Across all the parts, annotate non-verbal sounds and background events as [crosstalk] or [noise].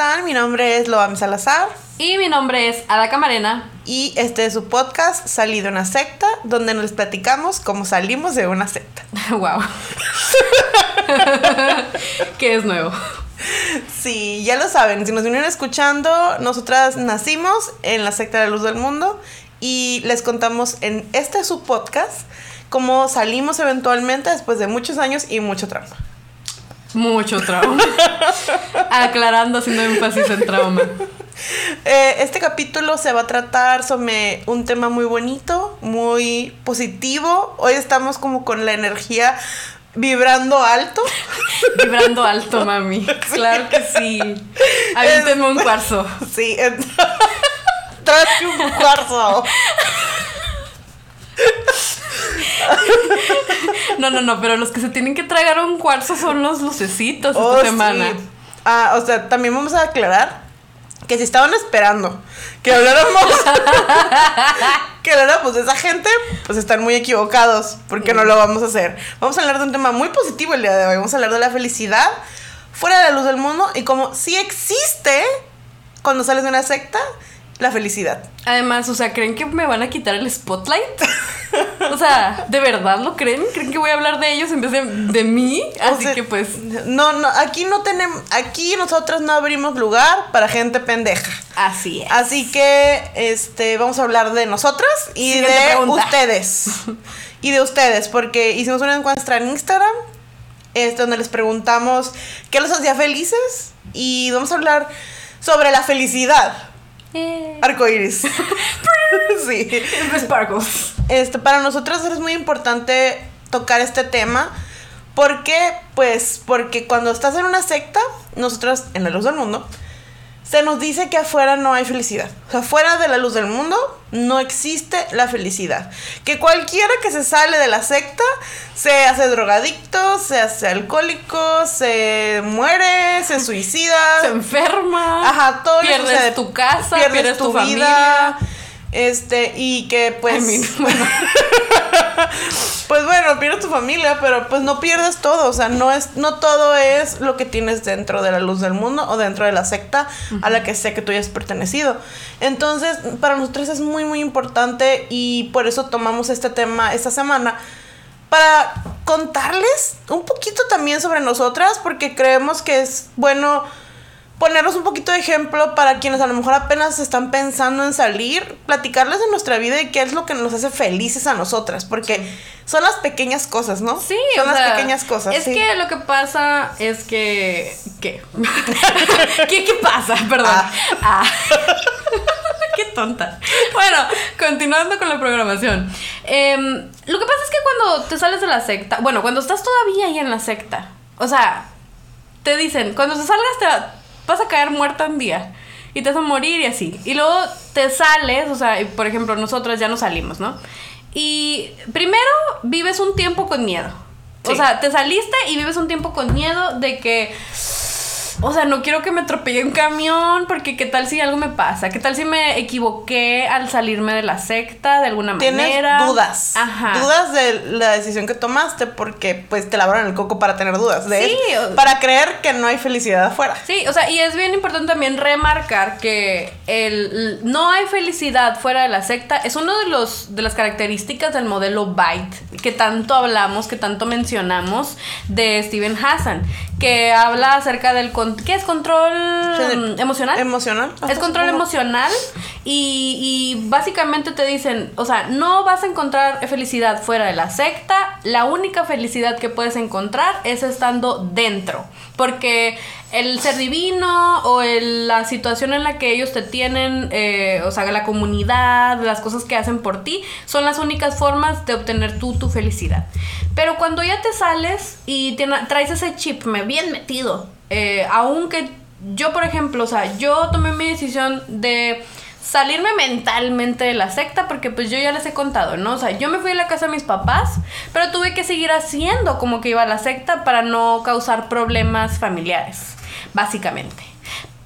Están? Mi nombre es Loam Salazar. Y mi nombre es Ada Camarena. Y este es su podcast Salí de una secta, donde nos platicamos cómo salimos de una secta. [laughs] wow. [laughs] ¿Qué es nuevo? Sí, ya lo saben, si nos vienen escuchando, nosotras nacimos en la secta de la luz del mundo y les contamos en este su podcast cómo salimos eventualmente después de muchos años y mucho trauma. Mucho trauma. [laughs] Aclarando, haciendo énfasis en trauma. Eh, este capítulo se va a tratar sobre un tema muy bonito, muy positivo. Hoy estamos como con la energía vibrando alto. [laughs] vibrando alto, mami. [laughs] Claro que sí. Avínteme un cuarzo. Sí. Trae un cuarzo. [laughs] No, no, no, pero los que se tienen que tragar un cuarzo son los lucecitos esta Oh, semana. sí. Ah, o sea, también vamos a aclarar que si estaban esperando que habláramos [laughs] que habláramos de esa gente, pues están muy equivocados, porque no lo vamos a hacer. Vamos a hablar de un tema muy positivo el día de hoy. Vamos a hablar de la felicidad fuera de la luz del mundo y cómo sí existe cuando sales de una secta la felicidad. Además, o sea, ¿creen que me van a quitar el spotlight? O sea, ¿de verdad lo creen? ¿Creen que voy a hablar de ellos en vez de, de mí? O Así sea, que pues, no, no, aquí no tenemos, aquí nosotros no abrimos lugar para gente pendeja. así es. Así que este vamos a hablar de nosotras y Siguiente de pregunta. ustedes. [laughs] y de ustedes, porque hicimos una encuesta en Instagram, es donde les preguntamos qué los hacía felices y vamos a hablar sobre la felicidad. Eh, Arcoiris. [laughs] [laughs] sí. Sparkles. Este, para nosotros es muy importante tocar este tema. ¿Por qué? Pues porque cuando estás en una secta, nosotros en la luz del mundo, se nos dice que afuera no hay felicidad. O sea, fuera de la luz del mundo no existe la felicidad. Que cualquiera que se sale de la secta se hace drogadicto, se hace alcohólico, se muere, se suicida. Se enferma. Ajá, todo Pierdes tu casa, pierdes, tu, vida. familia. Este, y que pues. I mean, [laughs] bueno, [laughs] Pues bueno, pierdes tu familia, pero pues no pierdes todo. O sea, no es, no todo es lo que tienes dentro de la luz del mundo o dentro de la secta a la que sé que tú ya has pertenecido. Entonces, para nosotros es muy, muy importante y por eso tomamos este tema esta semana. Para contarles un poquito también sobre nosotras, porque creemos que es bueno ponernos un poquito de ejemplo para quienes a lo mejor apenas están pensando en salir, platicarles de nuestra vida y qué es lo que nos hace felices a nosotras, porque son las pequeñas cosas, ¿no? Sí, son o las sea, pequeñas cosas. Es sí. que lo que pasa es que. ¿Qué? [laughs] ¿Qué, qué pasa? Perdón. Ah. Ah. [laughs] qué tonta. Bueno, continuando con la programación. Em, lo que pasa es que cuando te sales de la secta, bueno, cuando estás todavía ahí en la secta, o sea, te dicen, cuando te salgas te vas a caer muerta un día. Y te vas a morir y así. Y luego te sales, o sea, por ejemplo, nosotras ya no salimos, ¿no? Y primero vives un tiempo con miedo. O sea, te saliste y vives un tiempo con miedo de que. O sea, no quiero que me atropelle un camión porque qué tal si algo me pasa, qué tal si me equivoqué al salirme de la secta de alguna Tienes manera. dudas. Ajá. Dudas de la decisión que tomaste porque pues te lavaron el coco para tener dudas. De Sí, Para creer que no hay felicidad afuera. Sí, o sea, y es bien importante también remarcar que el no hay felicidad fuera de la secta es uno de los de las características del modelo Byte que tanto hablamos, que tanto mencionamos de Steven Hassan, que habla acerca del con- ¿qué es control emocional? Emocional. Es control emocional y, y básicamente te dicen, o sea, no vas a encontrar felicidad fuera de la secta, la única felicidad que puedes encontrar es estando dentro, porque el ser divino o el- la situación en la que ellos te tienen, eh, o sea, la comunidad, las cosas que hacen por ti, son las únicas formas de obtener tú tu felicidad. Pero cuando ya te sales y tiene- traes ese chip me bien metido, eh, aunque yo, por ejemplo, o sea, yo tomé mi decisión de salirme mentalmente de la secta porque pues yo ya les he contado, ¿no? O sea, yo me fui a la casa de mis papás, pero tuve que seguir haciendo como que iba a la secta para no causar problemas familiares, básicamente.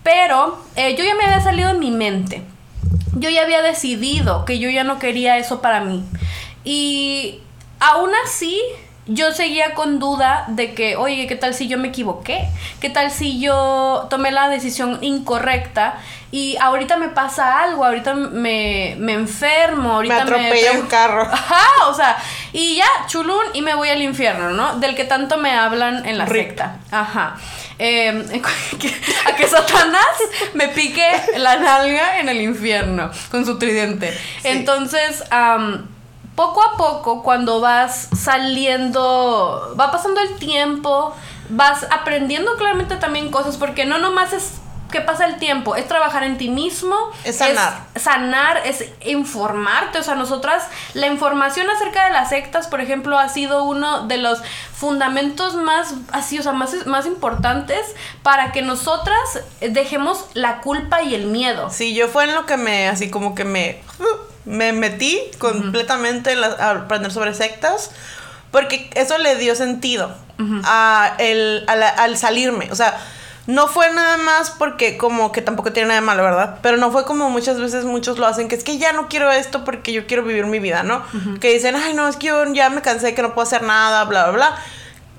Pero eh, yo ya me había salido de mi mente. Yo ya había decidido que yo ya no quería eso para mí. Y aún así, yo seguía con duda de que, oye, ¿qué tal si yo me equivoqué? ¿Qué tal si yo tomé la decisión incorrecta y ahorita me pasa algo, ahorita me, me enfermo, ahorita me atropella un carro. [laughs] Ajá, o sea, y ya, chulún, y me voy al infierno, ¿no? Del que tanto me hablan en la secta. Ajá. Em, [laughs] a que Satanás me pique la nalga en el infierno con su tridente. Entonces, poco a poco, cuando vas saliendo, va pasando el tiempo, vas aprendiendo claramente también cosas, porque no nomás es que pasa el tiempo, es trabajar en ti mismo, es sanar. Es sanar, es informarte, o sea, nosotras, la información acerca de las sectas, por ejemplo, ha sido uno de los fundamentos más, así, o sea, más, más importantes para que nosotras dejemos la culpa y el miedo. Sí, yo fue en lo que me, así como que me me metí completamente a aprender sobre sectas porque eso le dio sentido a el, al salirme. O sea, no fue nada más porque como que tampoco tiene nada de malo, ¿verdad? Pero no fue como muchas veces muchos lo hacen, que es que ya no quiero esto porque yo quiero vivir mi vida, ¿no? Que dicen, ay, no, es que yo ya me cansé, que no puedo hacer nada, bla, bla, bla.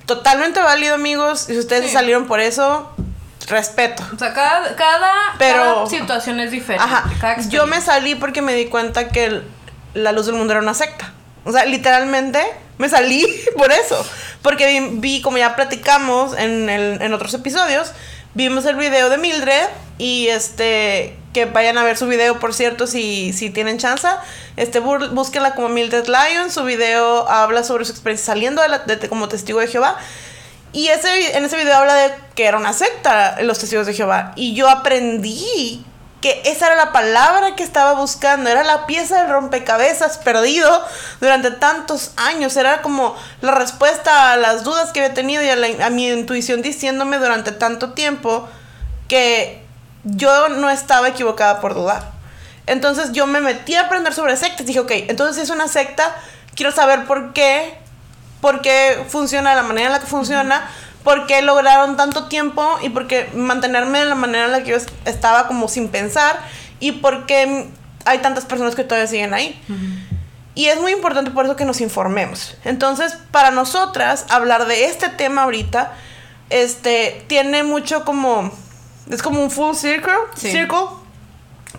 Totalmente válido, amigos. Y si ustedes salieron por eso, respeto. O sea, cada, cada, situación es diferente. Ajá. Yo me salí porque me di cuenta que la luz del mundo era una secta. O sea, literalmente me salí [laughs] por eso. Porque vi, como ya platicamos en, el, en otros episodios, vimos el video de Mildred y este que vayan a ver su video, por cierto, si, si tienen chance. Este, búsquenla como Mildred Lion. Su video habla sobre su experiencia saliendo de como testigo de Jehová. Y ese, en ese video habla de que era una secta, los testigos de Jehová. Y yo aprendí que esa era la palabra que estaba buscando, era la pieza del rompecabezas perdido durante tantos años, era como la respuesta a las dudas que había tenido y a, mi intuición diciéndome durante tanto tiempo que yo no estaba equivocada por dudar. Entonces yo me metí a aprender sobre sectas, dije, ok, entonces es una secta, quiero saber por qué por qué funciona de la manera en la que funciona, por qué lograron tanto tiempo y por qué mantenerme de la manera en la que yo estaba como sin pensar y por qué hay tantas personas que todavía siguen ahí. Y es muy importante por eso que nos informemos. Entonces, para nosotras, hablar de este tema ahorita, este, tiene mucho como, es como un full circle, circle,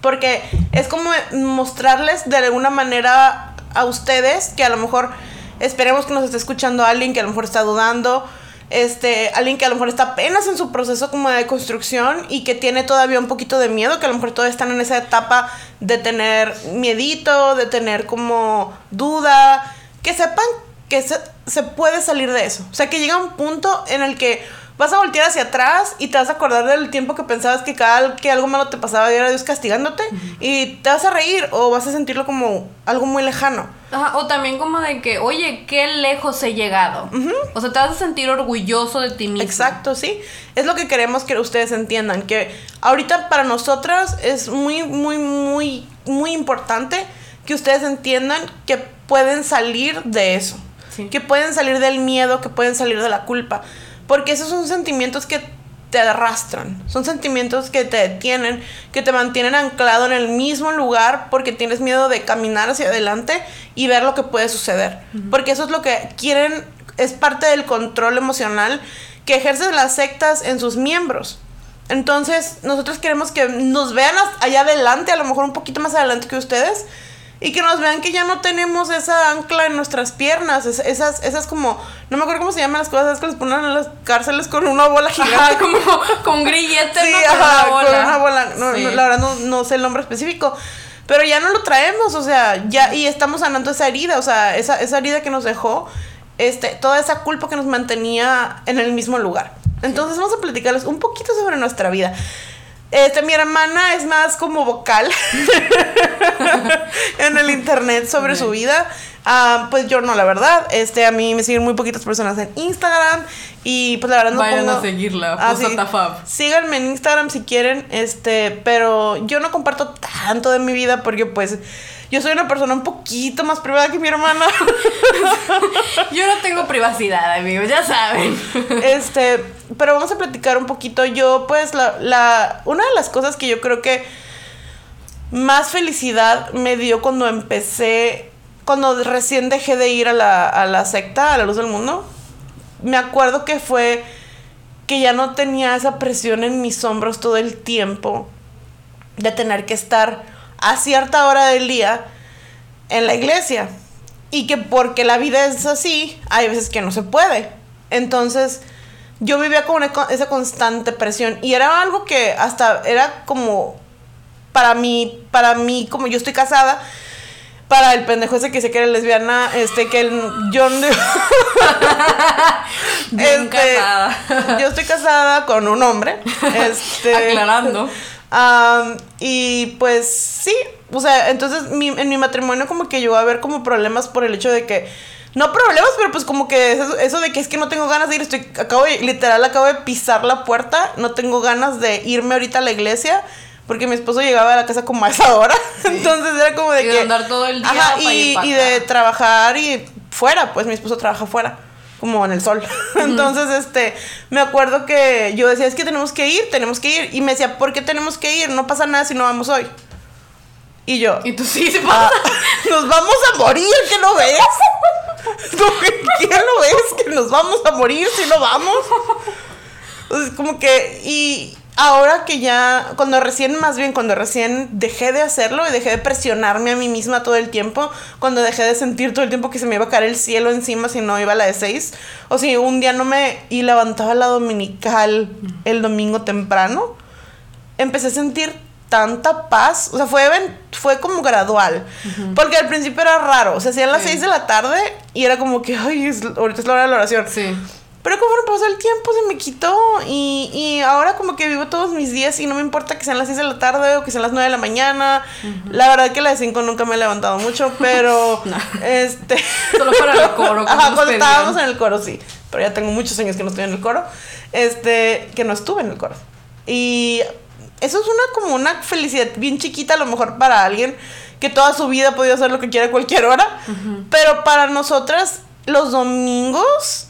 porque es como mostrarles de alguna manera a ustedes que a lo mejor Esperemos que nos esté escuchando alguien que a lo mejor está dudando, este, alguien que a lo mejor está apenas en su proceso como de construcción y que tiene todavía un poquito de miedo, que a lo mejor todavía están en esa etapa de tener miedito, de tener como duda, que sepan que se, se puede salir de eso. O sea, que llega un punto en el que vas a voltear hacia atrás y te vas a acordar del tiempo que pensabas que cada que algo malo te pasaba y era Dios castigándote y te vas a reír o vas a sentirlo como algo muy lejano. o también como de que, oye, qué lejos he llegado. O sea, te vas a sentir orgulloso de ti mismo. Exacto, sí. Es lo que queremos que ustedes entiendan, que ahorita para nosotras es muy, muy, muy, muy importante que ustedes entiendan que pueden salir de eso. Que pueden salir del miedo, que pueden salir de la culpa. Porque esos son sentimientos que te arrastran, son sentimientos que te detienen, que te mantienen anclado en el mismo lugar porque tienes miedo de caminar hacia adelante y ver lo que puede suceder. Porque eso es lo que quieren, es parte del control emocional que ejercen las sectas en sus miembros. Entonces, nosotros queremos que nos vean allá adelante, a lo mejor un poquito más adelante que ustedes, y que nos vean que ya no tenemos esa ancla en nuestras piernas, esas, esas como, no me acuerdo cómo se llaman las cosas, que les ponen en las cárceles con una bola gigante. [laughs] como con grillete, sí, ajá, con una bola. No, la verdad no, no sé el nombre específico. Pero ya no lo traemos, o sea, ya, y estamos sanando esa herida, o sea, esa, esa herida que nos dejó, este, toda esa culpa que nos mantenía en el mismo lugar. Entonces vamos a platicarles un poquito sobre nuestra vida. Este, mi hermana es más como vocal [laughs] en el internet sobre su vida. Ah, pues yo no, la verdad. Este, a mí me siguen muy poquitas personas en Instagram. Y pues la verdad no Vayan pongo- a seguirla, Ah, puso sí. Tafab. Síganme en Instagram si quieren. Este, pero yo no comparto tanto de mi vida porque pues yo soy una persona un poquito más privada que mi hermana. [laughs] Yo no tengo privacidad, amigos, ya saben. Este, pero vamos a platicar un poquito. Yo, pues, la, la, una de las cosas que yo creo que más felicidad me dio cuando empecé, cuando recién dejé de ir a la, a la secta, a la luz del mundo, me acuerdo que fue que ya no tenía esa presión en mis hombros todo el tiempo de tener que estar a cierta hora del día en la iglesia. Y que porque la vida es así, hay veces que no se puede. Entonces, yo vivía con una esa constante presión. Y era algo que hasta era como para mí, para mí, como yo estoy casada, para el pendejo ese que se quiere lesbiana, este que el John [laughs] de- Este, casada. Yo estoy casada con un hombre. [laughs] Este, Aclarando. Y pues sí, o sea, entonces mi- en mi matrimonio como que llegó a haber como problemas por el hecho de que, no problemas, pero pues como que eso, eso de que es que no tengo ganas de ir, estoy, acabo de, literal, acabo de pisar la puerta, no tengo ganas de irme ahorita a la iglesia. Porque mi esposo llegaba a la casa como a esa hora. [laughs] Entonces era como de Y de que. andar todo el día Ajá, y, y de trabajar y fuera. Pues mi esposo trabaja fuera. Como en el sol. [laughs] Entonces, este. Me acuerdo que yo decía, es que tenemos que ir, tenemos que ir. Y me decía, ¿por qué tenemos que ir? No pasa nada si no vamos hoy. Y yo. Y tú sí, se "Ah, pasa. nos vamos a morir, ¿qué no ves? [laughs] [laughs] ¿Tú qué no ves? Que nos vamos a morir si no vamos. Entonces, como que, y ahora que ya, cuando recién, más bien, cuando recién dejé de hacerlo y dejé de presionarme a mí misma todo el tiempo, cuando dejé de sentir todo el tiempo que se me iba a caer el cielo encima si no iba a la de seis, o si un día no me, y levantaba la dominical el domingo temprano, empecé a sentir tanta paz, o sea, fue, fue como gradual, porque al principio era raro, o sea, hacían las Sí. 6 de la tarde y era como que, ay, es- ahorita es la hora de la oración. Sí. Pero conforme pasó el tiempo se me quitó y, y ahora como que vivo todos mis días y no me importa que sean las 6 de la tarde o que sean las 9 de la mañana. La verdad que la de 5 nunca me he levantado mucho, [laughs] pero No. este... Solo para el coro. como [laughs] Ajá, cuando estábamos en el coro, sí. Pero ya tengo muchos años que no estoy en el coro. Este, que no estuve en el coro. Y eso es una como una felicidad bien chiquita a lo mejor para alguien que toda su vida ha podido hacer lo que quiere a cualquier hora. Pero para nosotras los domingos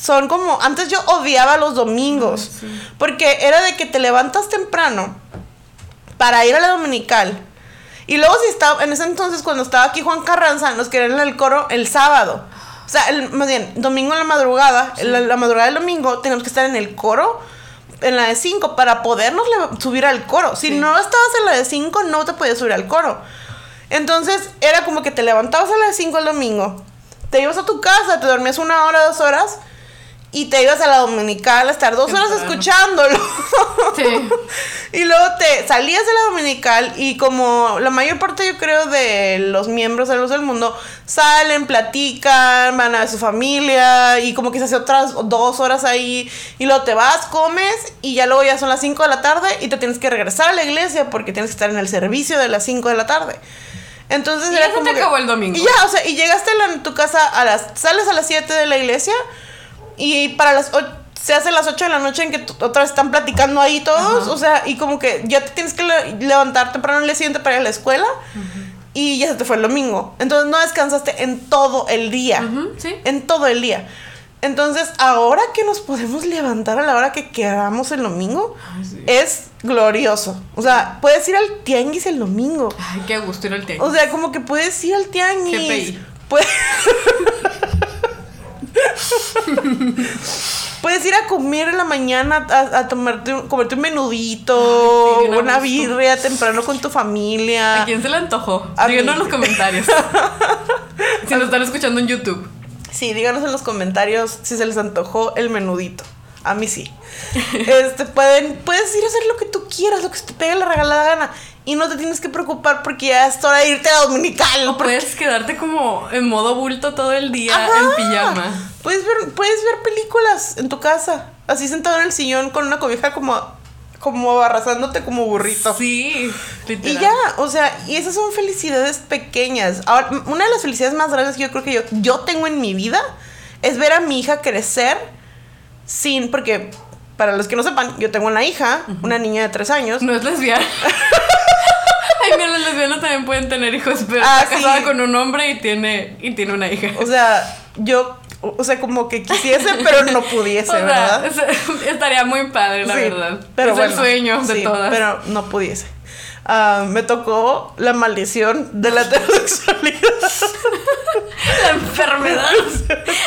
son como antes yo odiaba los domingos porque era de que te levantas temprano para ir a la dominical. Y luego si estaba, en ese entonces cuando estaba aquí Juan Carranza, nos querían en el coro el sábado. O sea, el- más bien, domingo en la madrugada, la, la madrugada del domingo, tenemos que estar en el coro, en la de 5, para podernos subir al coro. Si Sí. no estabas en la de 5, no te podías subir al coro. Entonces, era como que te levantabas a las 5 el domingo, te ibas a tu casa, te dormías una hora, dos horas, y te ibas a la dominical a estar dos horas escuchándolo. Sí. [laughs] Y luego te salías de la dominical y como la mayor parte yo creo de los miembros de Luz del Mundo salen, platican, van a ver su familia y como que se hace otras dos horas ahí y luego te vas, comes y ya luego ya son las 5 de la tarde y te tienes que regresar a la iglesia porque tienes que estar en el servicio de las 5 de la tarde. Entonces Y era ya se te que- acabó el domingo. Y ya, o sea, y llegaste a la- tu casa a las sales a las 7 de la iglesia y para las se hace las 8 de la noche en que otra vez están platicando ahí todos, Ajá. o sea, y como que ya te tienes que le- levantar temprano el día siguiente para ir a la escuela y ya se te fue el domingo. Entonces no descansaste en todo el día. Ujú, sí. En todo el día. Entonces, ahora que nos podemos levantar a la hora que queramos el domingo, Ay, sí. es glorioso. O sea, puedes ir al tianguis el domingo. Ay, qué gusto ir al tianguis. O sea, como que puedes ir al tianguis. Puedes... [laughs] [laughs] puedes ir a comer en la mañana, a, a tomarte un, comerte un menudito, Ay, sí, una birria temprano con tu familia. ¿A quién se le antojó? Díganos en los comentarios. [laughs] si nos están escuchando en YouTube. Sí, díganos en los comentarios si se les antojó el menudito. A mí sí. [laughs] Este, pueden, puedes ir a hacer lo que tú quieras, lo que se te pegue la regalada gana. Y no te tienes que preocupar porque ya es hora de irte a dominical. O porque- puedes quedarte como en modo bulto todo el día Ajá. en pijama. Puedes ver, puedes ver películas en tu casa. Así sentado en el sillón con una cobija como, como arrasándote como burrito. Sí, Y ya, o sea, y esas son felicidades pequeñas. Ahora, una de las felicidades más grandes que yo creo que yo, yo tengo en mi vida es ver a mi hija crecer sin, porque para los que no sepan, yo tengo una hija, una niña de tres años. No es lesbiana. [laughs] Ay, mira, las lesbianas también pueden tener hijos, pero ah, está casada con un hombre y tiene, y tiene una hija. O sea, yo o sea, como que quisiese, [laughs] pero no pudiese, ¿verdad? [laughs] estaría muy padre, la verdad. Pero es el sueño de todas. Pero no pudiese. Ah, me tocó la maldición de la heterosexualidad. La enfermedad.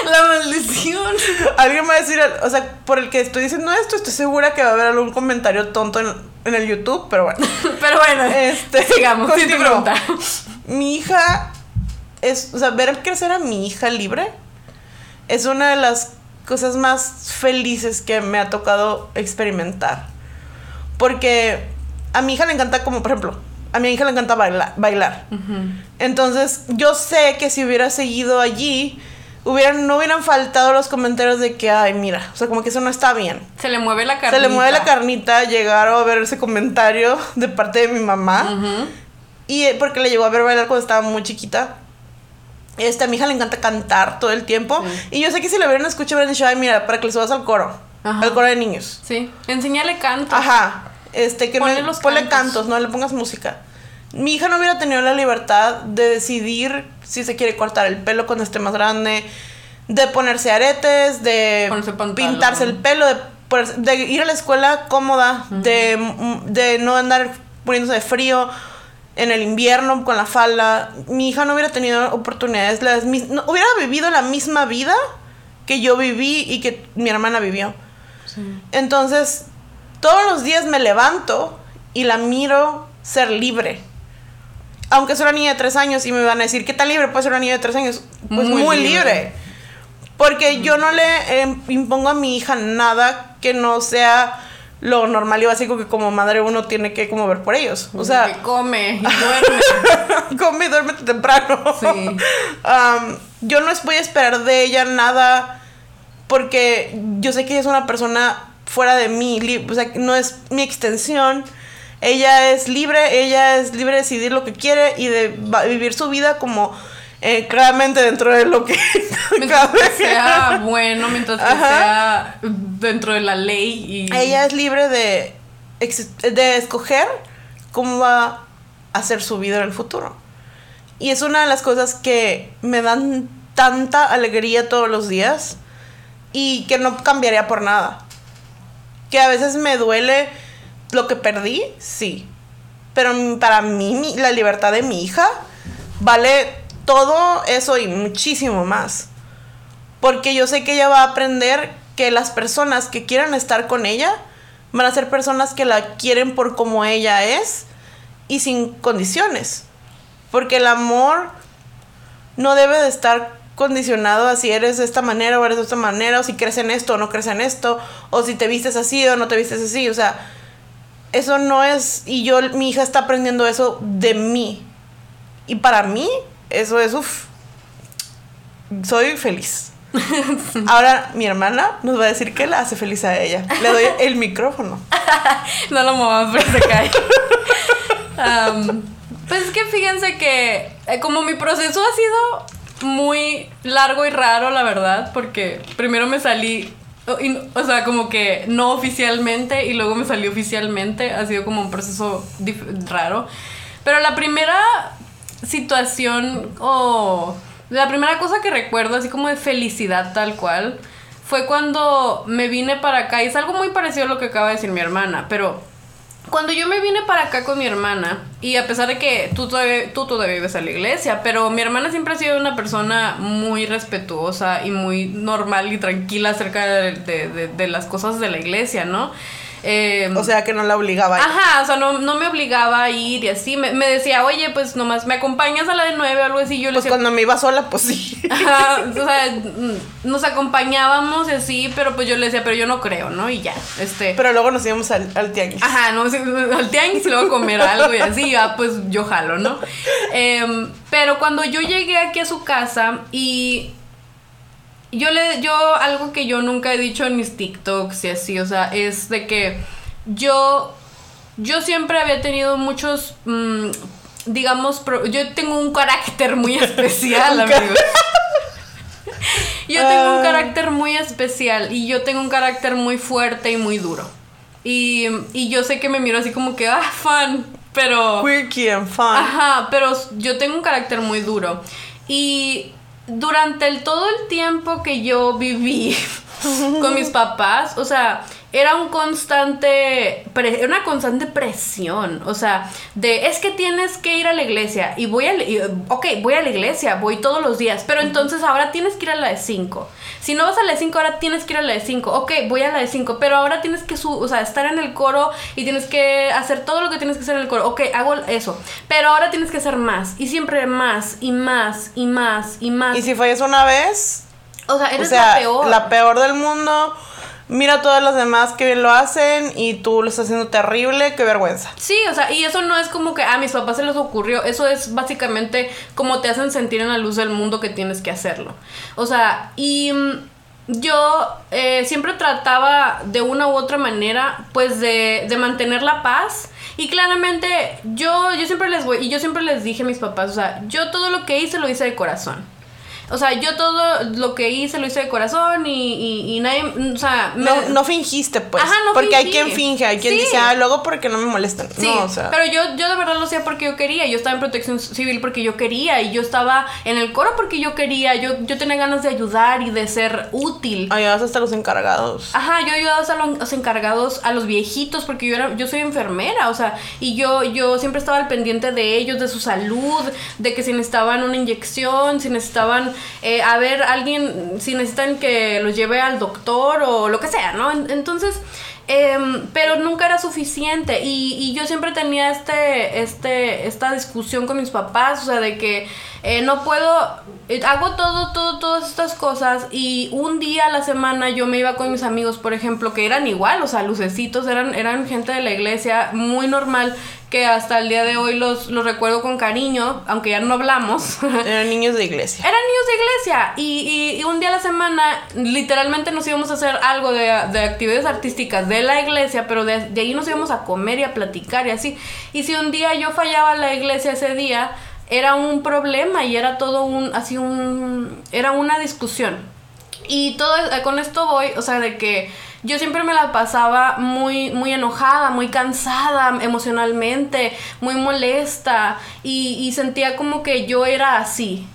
la maldición. Alguien me va a decir, o sea, por el que estoy diciendo esto, estoy segura que va a haber algún comentario tonto en, el YouTube, pero bueno. [laughs] pero bueno, este, sigamos. pregunta. Mi hija es, o sea, ver crecer a mi hija libre es una de las cosas más felices que me ha tocado experimentar. Porque a mi hija le encanta como, por ejemplo, a mi hija le encanta bailar. Entonces, yo sé que si hubiera seguido allí, hubieran, no hubieran faltado los comentarios de que, ay, mira, o sea, como que eso no está bien. Se le mueve la carnita. Se le mueve la carnita llegar a ver ese comentario [laughs] de parte de mi mamá. Y eh, porque le llegó a ver bailar cuando estaba muy chiquita. Este, a mi hija le encanta cantar todo el tiempo. Y yo sé que si le hubieran escuchado, hubieran dicho, ay, mira, para que le subas al coro. Al coro de niños. Sí. Enseñale canto. Ajá. Este, que ponle, no, los ponle cantos. no le pongas música. Mi hija no hubiera tenido la libertad de decidir si se quiere cortar el pelo cuando esté más grande, de ponerse aretes, de pintarse el pelo, de, ir a la escuela cómoda, de, de no andar poniéndose de frío en el invierno con la falda. Mi hija no hubiera tenido oportunidades, las, no, hubiera vivido la misma vida que yo viví y que mi hermana vivió. Entonces, todos los días me levanto y la miro ser libre. Aunque es una niña de tres años y me van a decir, ¿qué tan libre puede ser una niña de tres años? Pues muy, libre. Porque yo no le em, impongo a mi hija nada que no sea lo normal y básico que como madre uno tiene que como ver por ellos. O sea, que come y [laughs] duerme. come y duerme temprano. Sí. yo no voy a esperar de ella nada porque yo sé que ella es una persona fuera de mí, o sea, no es mi extensión. Ella es libre, ella es libre de decidir lo que quiere y de vivir su vida como eh, claramente dentro de lo que [laughs] mientras que sea bueno, mientras que sea dentro de la ley. Y... Ella es libre de, de escoger cómo va a hacer su vida en el futuro. Y es una de las cosas que me dan tanta alegría todos los días y que no cambiaría por nada. Que a veces me duele lo que perdí, sí. Pero para mí la libertad de mi hija vale todo eso y muchísimo más. Porque yo sé que ella va a aprender que las personas que quieran estar con ella van a ser personas que la quieren por como ella es y sin condiciones. Porque el amor no debe de estar condicionado a si eres de esta manera o eres de esta manera, o si crees en esto o no crees en esto, o si te vistes así o no te vistes así. O sea, eso no es. Y yo, mi hija está aprendiendo eso de mí. Y para mí, eso es, uff, soy feliz. [laughs] Ahora mi hermana nos va a decir que la hace feliz a ella. Le doy el micrófono. [laughs] no lo muevas, pero se cae. pues es que fíjense que eh, como mi proceso ha sido muy largo y raro, la verdad, porque primero me salí, o sea, como que no oficialmente y luego me salí oficialmente, ha sido como un proceso raro. Pero la primera situación o la primera cosa que recuerdo así como de felicidad tal cual fue cuando me vine para acá y es algo muy parecido a lo que acaba de decir mi hermana, pero cuando yo me vine para acá con mi hermana, y a pesar de que tú todavía, tú todavía vives a la iglesia, pero mi hermana siempre ha sido una persona muy respetuosa y muy normal y tranquila acerca de, de las cosas de la iglesia, ¿no? Em, o sea, que no la obligaba. Ajá, o sea, no, me obligaba a ir y así. Me, decía, oye, pues nomás me acompañas a la de nueve o algo así. Yo pues cuando me iba sola, pues sí. [laughs] Ajá, o sea, mm, nos acompañábamos y así, pero pues yo le decía, pero yo no creo, ¿no? Y ya, este. Pero luego nos íbamos al, al tianguis. Ajá, no, [laughs] al tianguis y luego a comer algo y así, ya, pues yo jalo, ¿no? Em, pero cuando yo llegué aquí a su casa y yo le, yo, algo que yo nunca he dicho en mis TikToks y así, o sea, es de que yo, yo siempre había tenido muchos, mm, digamos, yo tengo un carácter muy [laughs] especial, amigos. [laughs] yo tengo un ah. carácter muy especial y yo tengo un carácter muy fuerte y muy duro. Y, y yo sé que me miro así como que, ah, fan, pero... Quirky and fun. Ajá, pero yo tengo un carácter muy duro. Y durante el, todo el tiempo que yo viví [laughs] con mis papás, o sea, era un constante, una constante presión, o sea, de es que tienes que ir a la iglesia y voy a, ok, voy a la iglesia, voy todos los días, pero entonces ahora tienes que ir a la de 5. Si no vas a la de 5, ahora tienes que ir a la de 5. Ok, voy a la de 5, pero ahora tienes que o sea, estar en el coro y tienes que hacer todo lo que tienes que hacer en el coro. Ok, hago eso. Pero ahora tienes que hacer más. Y siempre más, y más, y más, y más. Y si fallas una vez. O sea, eres la peor. La peor del mundo mira a todas las demás que lo hacen y tú lo estás haciendo terrible, qué vergüenza. Sí, o sea, y eso no es como que a mis papás se les ocurrió, eso es básicamente como te hacen sentir en la luz del mundo que tienes que hacerlo. O sea, y mm, yo eh, siempre trataba de una u otra manera, pues de, de mantener la paz. Y claramente yo, yo siempre les voy, y yo siempre les dije a mis papás, o sea, yo todo lo que hice lo hice de corazón. O sea, yo todo lo que hice lo hice de corazón y, y, nadie, o sea... No, no fingiste, pues. Ajá, no Porque hay quien finge, hay quien dice, ah, luego porque no me molestan. Sí, no, o sea. pero yo, yo de verdad lo hacía porque yo quería. Yo estaba en protección civil porque yo quería. Y yo estaba en el coro porque yo quería. Yo, yo tenía ganas de ayudar y de ser útil. Ayudabas hasta los encargados. Ajá, yo ayudaba hasta los encargados, a los viejitos, porque yo era, yo soy enfermera, o sea, y yo, yo siempre estaba al pendiente de ellos, de su salud, de que si necesitaban una inyección, si necesitaban eh, a ver, alguien, si necesitan que los lleve al doctor o lo que sea, ¿no? Entonces, em, pero nunca era suficiente y, y, yo siempre tenía este, este, esta discusión con mis papás, o sea, de que eh, no puedo, eh, hago todo, todo, todas estas cosas y un día a la semana yo me iba con mis amigos, por ejemplo, que eran igual, o sea, lucecitos, eran, eran gente de la iglesia, muy normal, que hasta el día de hoy los, los recuerdo con cariño, aunque ya no hablamos. [laughs] Eran niños de iglesia. Eran niños de iglesia. Y, y, un día a la semana, literalmente nos íbamos a hacer algo de, de actividades artísticas de la iglesia, pero de, de ahí nos íbamos a comer y a platicar y así. Y si un día yo fallaba la iglesia ese día, era un problema y era todo un, así un, era una discusión. Y todo, con esto voy, o sea, de que yo siempre me la pasaba muy, muy enojada, muy cansada emocionalmente, muy molesta y, y sentía como que yo era así,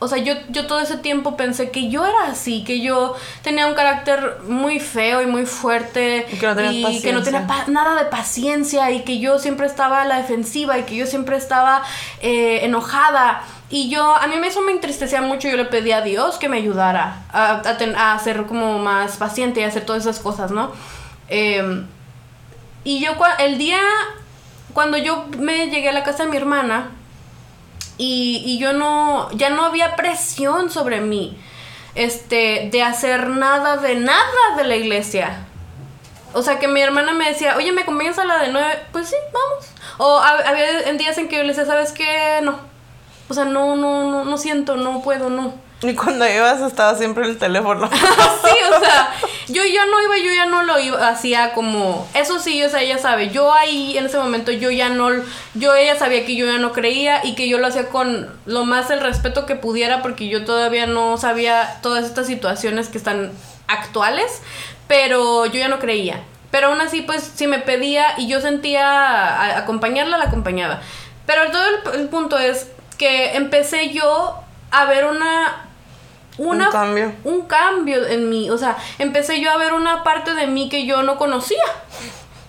o sea, yo, yo todo ese tiempo pensé que yo era así, que yo tenía un carácter muy feo y muy fuerte. Y que no tenía, que no tenía nada de paciencia y que yo siempre estaba a la defensiva y que yo siempre estaba eh, enojada. Y yo, a mí eso me entristecía mucho. Yo le pedí a Dios que me ayudara a, a, a ser como más paciente y hacer todas esas cosas, ¿no? Em, y yo, el día, cuando yo me llegué a la casa de mi hermana, y, y yo no, ya no había presión sobre mí, este, de hacer nada de nada de la iglesia. O sea, que mi hermana me decía, oye, ¿me convienes a la de nueve? Pues sí, vamos. O había en días en que yo le decía, ¿sabes qué? No. O sea, no, no, no, no siento, no puedo, no. Y cuando ibas estaba siempre el teléfono. [laughs] sí, o sea, yo ya no iba, yo ya no lo iba, hacía como, eso sí, o sea, ella sabe, yo ahí en ese momento yo ya no, yo ella sabía que yo ya no creía y que yo lo hacía con lo más el respeto que pudiera porque yo todavía no sabía todas estas situaciones que están actuales, pero yo ya no creía. Pero aún así, pues, si me pedía y yo sentía acompañarla, la acompañaba. Pero todo el punto es que empecé yo a ver una un cambio. Un cambio en mí. O sea, empecé yo a ver una parte de mí que yo no conocía.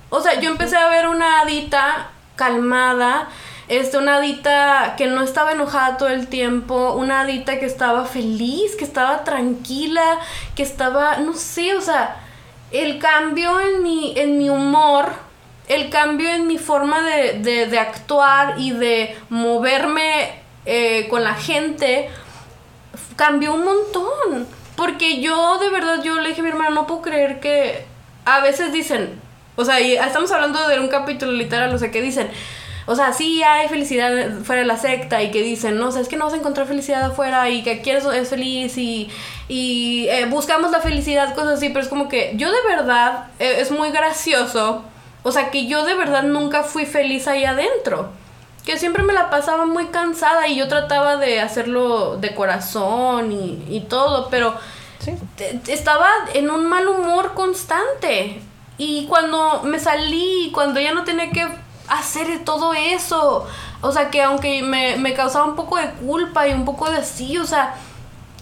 O sea, yo empecé a ver una adita calmada, este, una adita que no estaba enojada todo el tiempo, una adita que estaba feliz, que estaba tranquila, que estaba, no sé, o sea, el cambio en mi, en mi humor, el cambio en mi forma de, de, actuar y de moverme eh, con la gente, cambió un montón. Porque yo, de verdad, yo le dije a mi hermana, no puedo creer que a veces dicen, o sea, estamos hablando de un capítulo literal, o sea, que dicen, o sea, sí hay felicidad fuera de la secta y que dicen, no, es que no vas a encontrar felicidad afuera y que aquí eres, feliz y, y eh, buscamos la felicidad, cosas así, pero es como que yo de verdad, eh, es muy gracioso. O sea, que yo de verdad nunca fui feliz ahí adentro. Que siempre me la pasaba muy cansada y yo trataba de hacerlo de corazón y, y todo, pero estaba en un mal humor constante. Y cuando me salí, cuando ya no tenía que hacer todo eso, o sea, que aunque me, me causaba un poco de culpa y un poco de así, o sea,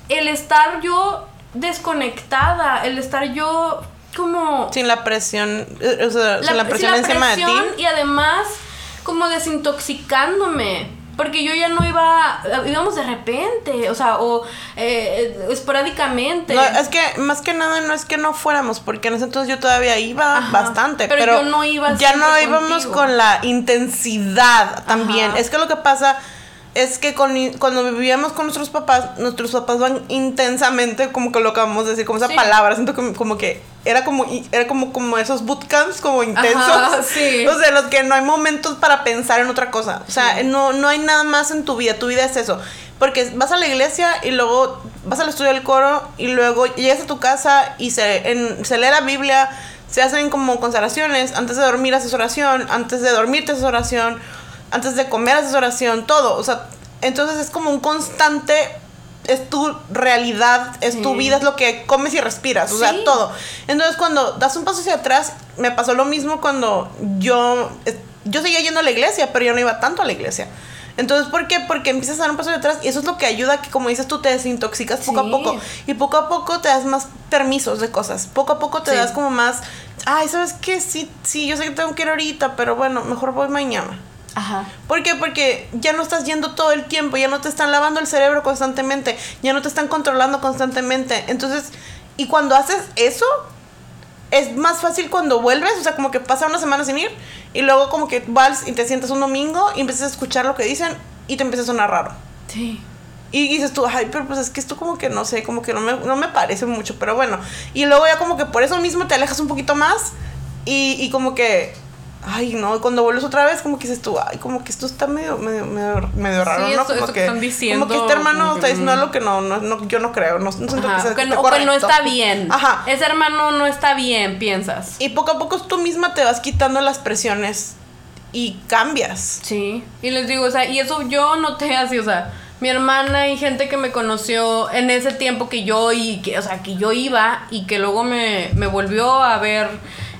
el estar yo desconectada, el estar yo como... Sin la presión, eh, o sea, sin la presión encima de ti. Y además como desintoxicándome. Porque yo ya no iba, íbamos de repente, o sea, o eh, esporádicamente. No, es que más que nada no es que no fuéramos, porque en ese entonces yo todavía iba bastante, pero, yo no iba ya no íbamos con la intensidad también. Es que lo que pasa es que con, cuando vivíamos con nuestros papás, nuestros papás van intensamente, como que lo acabamos de decir, como esa palabra, siento que, como que era como, era como, como esos bootcamps como intensos. [laughs] sí. O sea, los que no hay momentos para pensar en otra cosa. O sea, no, no hay nada más en tu vida, tu vida es eso. Porque vas a la iglesia y luego vas al estudio del coro y luego llegas a tu casa y se, en, se lee la Biblia, se hacen como consagraciones, antes de dormir haces oración, antes de dormirte haces oración antes de comer haces oración, todo. O sea, entonces es como un constante, es tu realidad, es tu vida, es lo que comes y respiras, o sea, todo. Entonces cuando das un paso hacia atrás, me pasó lo mismo cuando yo, yo seguía yendo a la iglesia, pero yo no iba tanto a la iglesia. Entonces, ¿por qué? Porque empiezas a dar un paso hacia atrás y eso es lo que ayuda a que, como dices tú, te desintoxicas poco a poco. Y poco a poco te das más permisos de cosas. Poco a poco te das como más, ay, ¿sabes qué? Sí, sí, yo sé que tengo que ir ahorita, pero bueno, mejor voy mañana. Ajá. ¿Por qué? Porque ya no estás yendo todo el tiempo, ya no te están lavando el cerebro constantemente, ya no te están controlando constantemente. Entonces, y cuando haces eso, es más fácil cuando vuelves, o sea, como que pasa una semana sin ir, y luego como que vas y te sientas un domingo y empiezas a escuchar lo que dicen y te empieza a sonar raro. Sí. Y dices tú, ay, pero pues es que esto como que no sé, como que no me, no me parece mucho, pero bueno. Y luego ya como que por eso mismo te alejas un poquito más y, y como que ay, no, cuando vuelves otra vez, como que dices tú, ay, como que esto está medio, medio, medio, raro, ¿no? como que, están diciendo, como que este hermano está diciendo algo que no, no, yo no creo, no, siento que sea que, no, o que no está bien. Ajá. Ese hermano no está bien, piensas. Y poco a poco tú misma te vas quitando las presiones y cambias. Sí, y les digo, o sea, y eso yo noté así, o sea, mi hermana y gente que me conoció en ese tiempo que yo y que, o sea, que yo iba y que luego me, me volvió a ver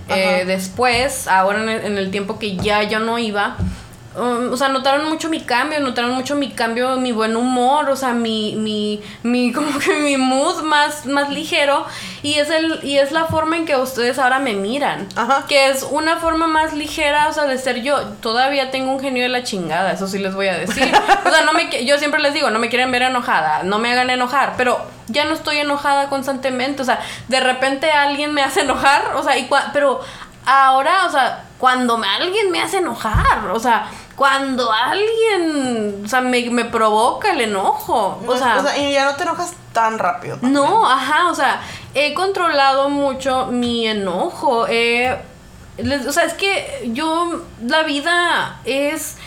eh, después, ahora en el, tiempo que ya yo no iba, um, o sea, notaron mucho mi cambio, notaron mucho mi cambio, mi buen humor, o sea, mi, mi, mi, [laughs] como que mi mood más, más ligero. Y es, el, y es la forma en que ustedes ahora me miran. Ajá. Que es una forma más ligera, o sea, de ser yo. Todavía tengo un genio de la chingada, eso sí les voy a decir. [laughs] o sea, no me, yo siempre les digo, no me quieren ver enojada, no me hagan enojar, pero ya no estoy enojada constantemente. O sea, de repente alguien me hace enojar, o sea, y pero ahora, o sea, cuando alguien me hace enojar, o sea, cuando alguien, o sea, me, me provoca el enojo, o sea, o sea, y ya no te enojas tan rápido. No, ajá, o sea, he controlado mucho mi enojo, o sea, es que yo, la vida es,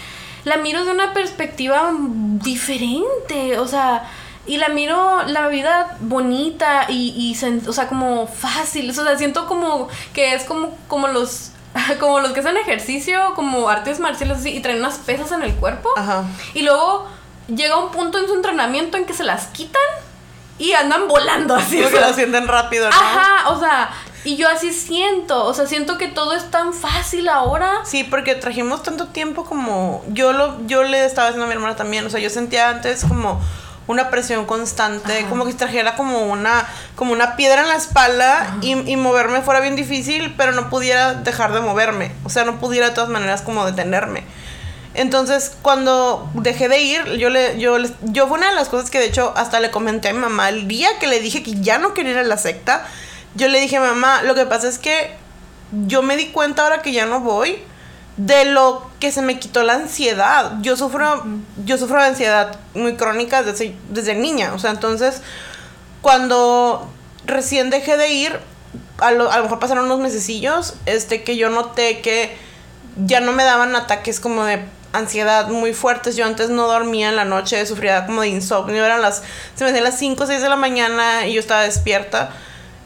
la miro de una perspectiva diferente, o sea, y la miro la vida bonita y, y o sea, como fácil. O sea, siento como que es como, como los [laughs] como los que hacen ejercicio, como artes marciales así, y traen unas pesas en el cuerpo. Ajá. Y luego llega un punto en su entrenamiento en que se las quitan y andan volando así. Porque lo sienten rápido, ¿no? Ajá, o sea, y yo así siento, o sea, siento que todo es tan fácil ahora. Sí, porque trajimos tanto tiempo como yo lo yo le estaba haciendo a mi hermana también, o sea, yo sentía antes como una presión constante, como que trajera como una, como una piedra en la espalda y, y, moverme fuera bien difícil, pero no pudiera dejar de moverme, o sea, no pudiera de todas maneras como detenerme. Entonces, cuando dejé de ir, yo le, yo, yo fue una de las cosas que de hecho hasta le comenté a mi mamá el día que le dije que ya no quería ir a la secta. Yo le dije, mamá, lo que pasa es que yo me di cuenta ahora que ya no voy de lo que se me quitó la ansiedad. Yo sufro, yo sufro de ansiedad muy crónica desde, desde niña. O sea, entonces, cuando recién dejé de ir, a lo, a lo mejor pasaron unos mesecillos, este, que yo noté que ya no me daban ataques como de ansiedad muy fuertes. Yo antes no dormía en la noche, sufría como de insomnio. Eran las, se me hacían las 5 o 6 de la mañana y yo estaba despierta.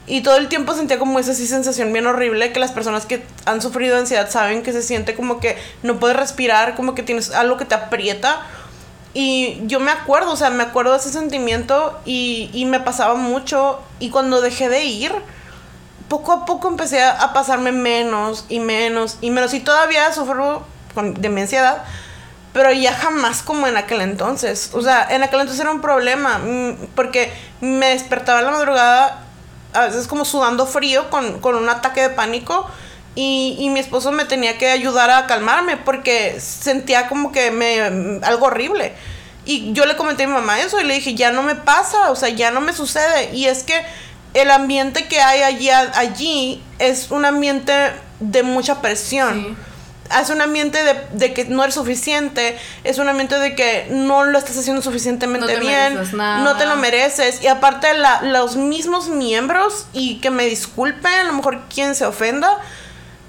Y todo el tiempo sentía como esa así sensación bien horrible que las personas que han sufrido ansiedad saben que se siente como que no puedes respirar, como que tienes algo que te aprieta. Y yo me acuerdo, o sea, me acuerdo de ese sentimiento y, y me pasaba mucho. Y cuando dejé de ir, poco a poco empecé a, pasarme menos y menos y menos. Y todavía sufro de mi ansiedad, pero ya jamás como en aquel entonces. O sea, en aquel entonces era un problema mm, porque me despertaba en la madrugada, a veces como sudando frío con, con un ataque de pánico. Y, y, mi esposo me tenía que ayudar a calmarme porque sentía como que me algo horrible. Y yo le comenté a mi mamá eso y le dije, ya no me pasa, o sea, ya no me sucede. Y es que el ambiente que hay allí, allí es un ambiente de mucha presión. Es un ambiente de, que no eres suficiente, es un ambiente de que no lo estás haciendo suficientemente bien, no te lo mereces. Y aparte los mismos miembros, y que me disculpen, a lo mejor quien se ofenda,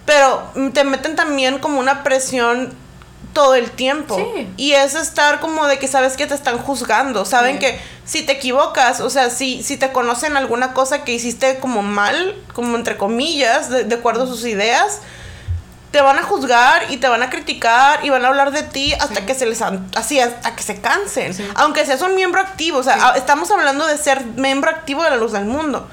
pero te meten también como una presión todo el tiempo. Y es estar como de que sabes que te están juzgando, saben que si te equivocas, o sea, si, si te conocen alguna cosa que hiciste como mal, como entre comillas, de, acuerdo a sus ideas, te van a juzgar y te van a criticar y van a hablar de ti hasta que se les así hasta que se cansen. Aunque seas un miembro activo, o sea, estamos hablando de ser miembro activo de la luz del mundo.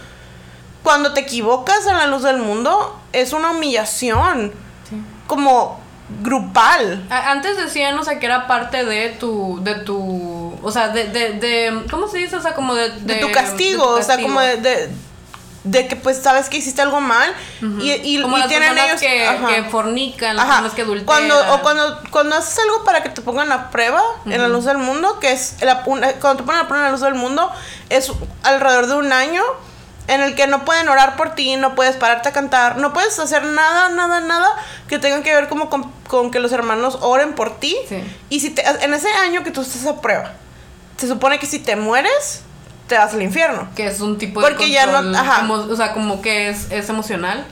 Cuando te equivocas en la luz del mundo es una humillación. Como grupal. Antes decían, o sea, que era parte de tu, de tu, o sea, de, de, de ¿cómo se dice? O sea, como de... De, tu, castigo, o sea, como de, de, que pues sabes que hiciste algo mal y, y, como las tienen ellos que, que fornican, las personas que adulteran. Cuando, o cuando, cuando haces algo para que te pongan a prueba en la luz del mundo, que es la, cuando te ponen a prueba en la luz del mundo, es alrededor de un año en el que no pueden orar por ti, no puedes pararte a cantar, no puedes hacer nada, nada, nada que tenga que ver como con, que los hermanos oren por ti. Y si te, en ese año que tú estás a prueba, se supone que si te mueres, te vas al infierno. Que es un tipo de Porque ya no, ajá. o sea, como que es, es emocional.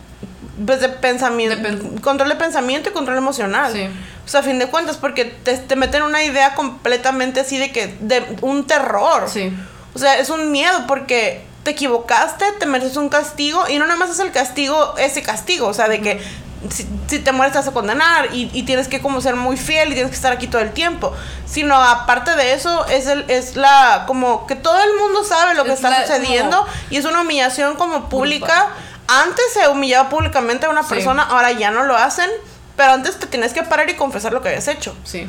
Pues de pensamiento. control de pensamiento y control emocional. Sí. O sea, a fin de cuentas, porque te, te meten una idea completamente así de que. de un terror. Sí. O sea, es un miedo porque te equivocaste, te mereces un castigo y no nada más es el castigo, ese castigo, o sea, de que si, te mueres te vas a condenar y, tienes que como ser muy fiel y tienes que estar aquí todo el tiempo, sino aparte de eso es el es la como que todo el mundo sabe lo que está sucediendo y es una humillación como pública. Antes se humillaba públicamente a una persona, ahora ya no lo hacen, pero antes te tienes que parar y confesar lo que habías hecho. Sí.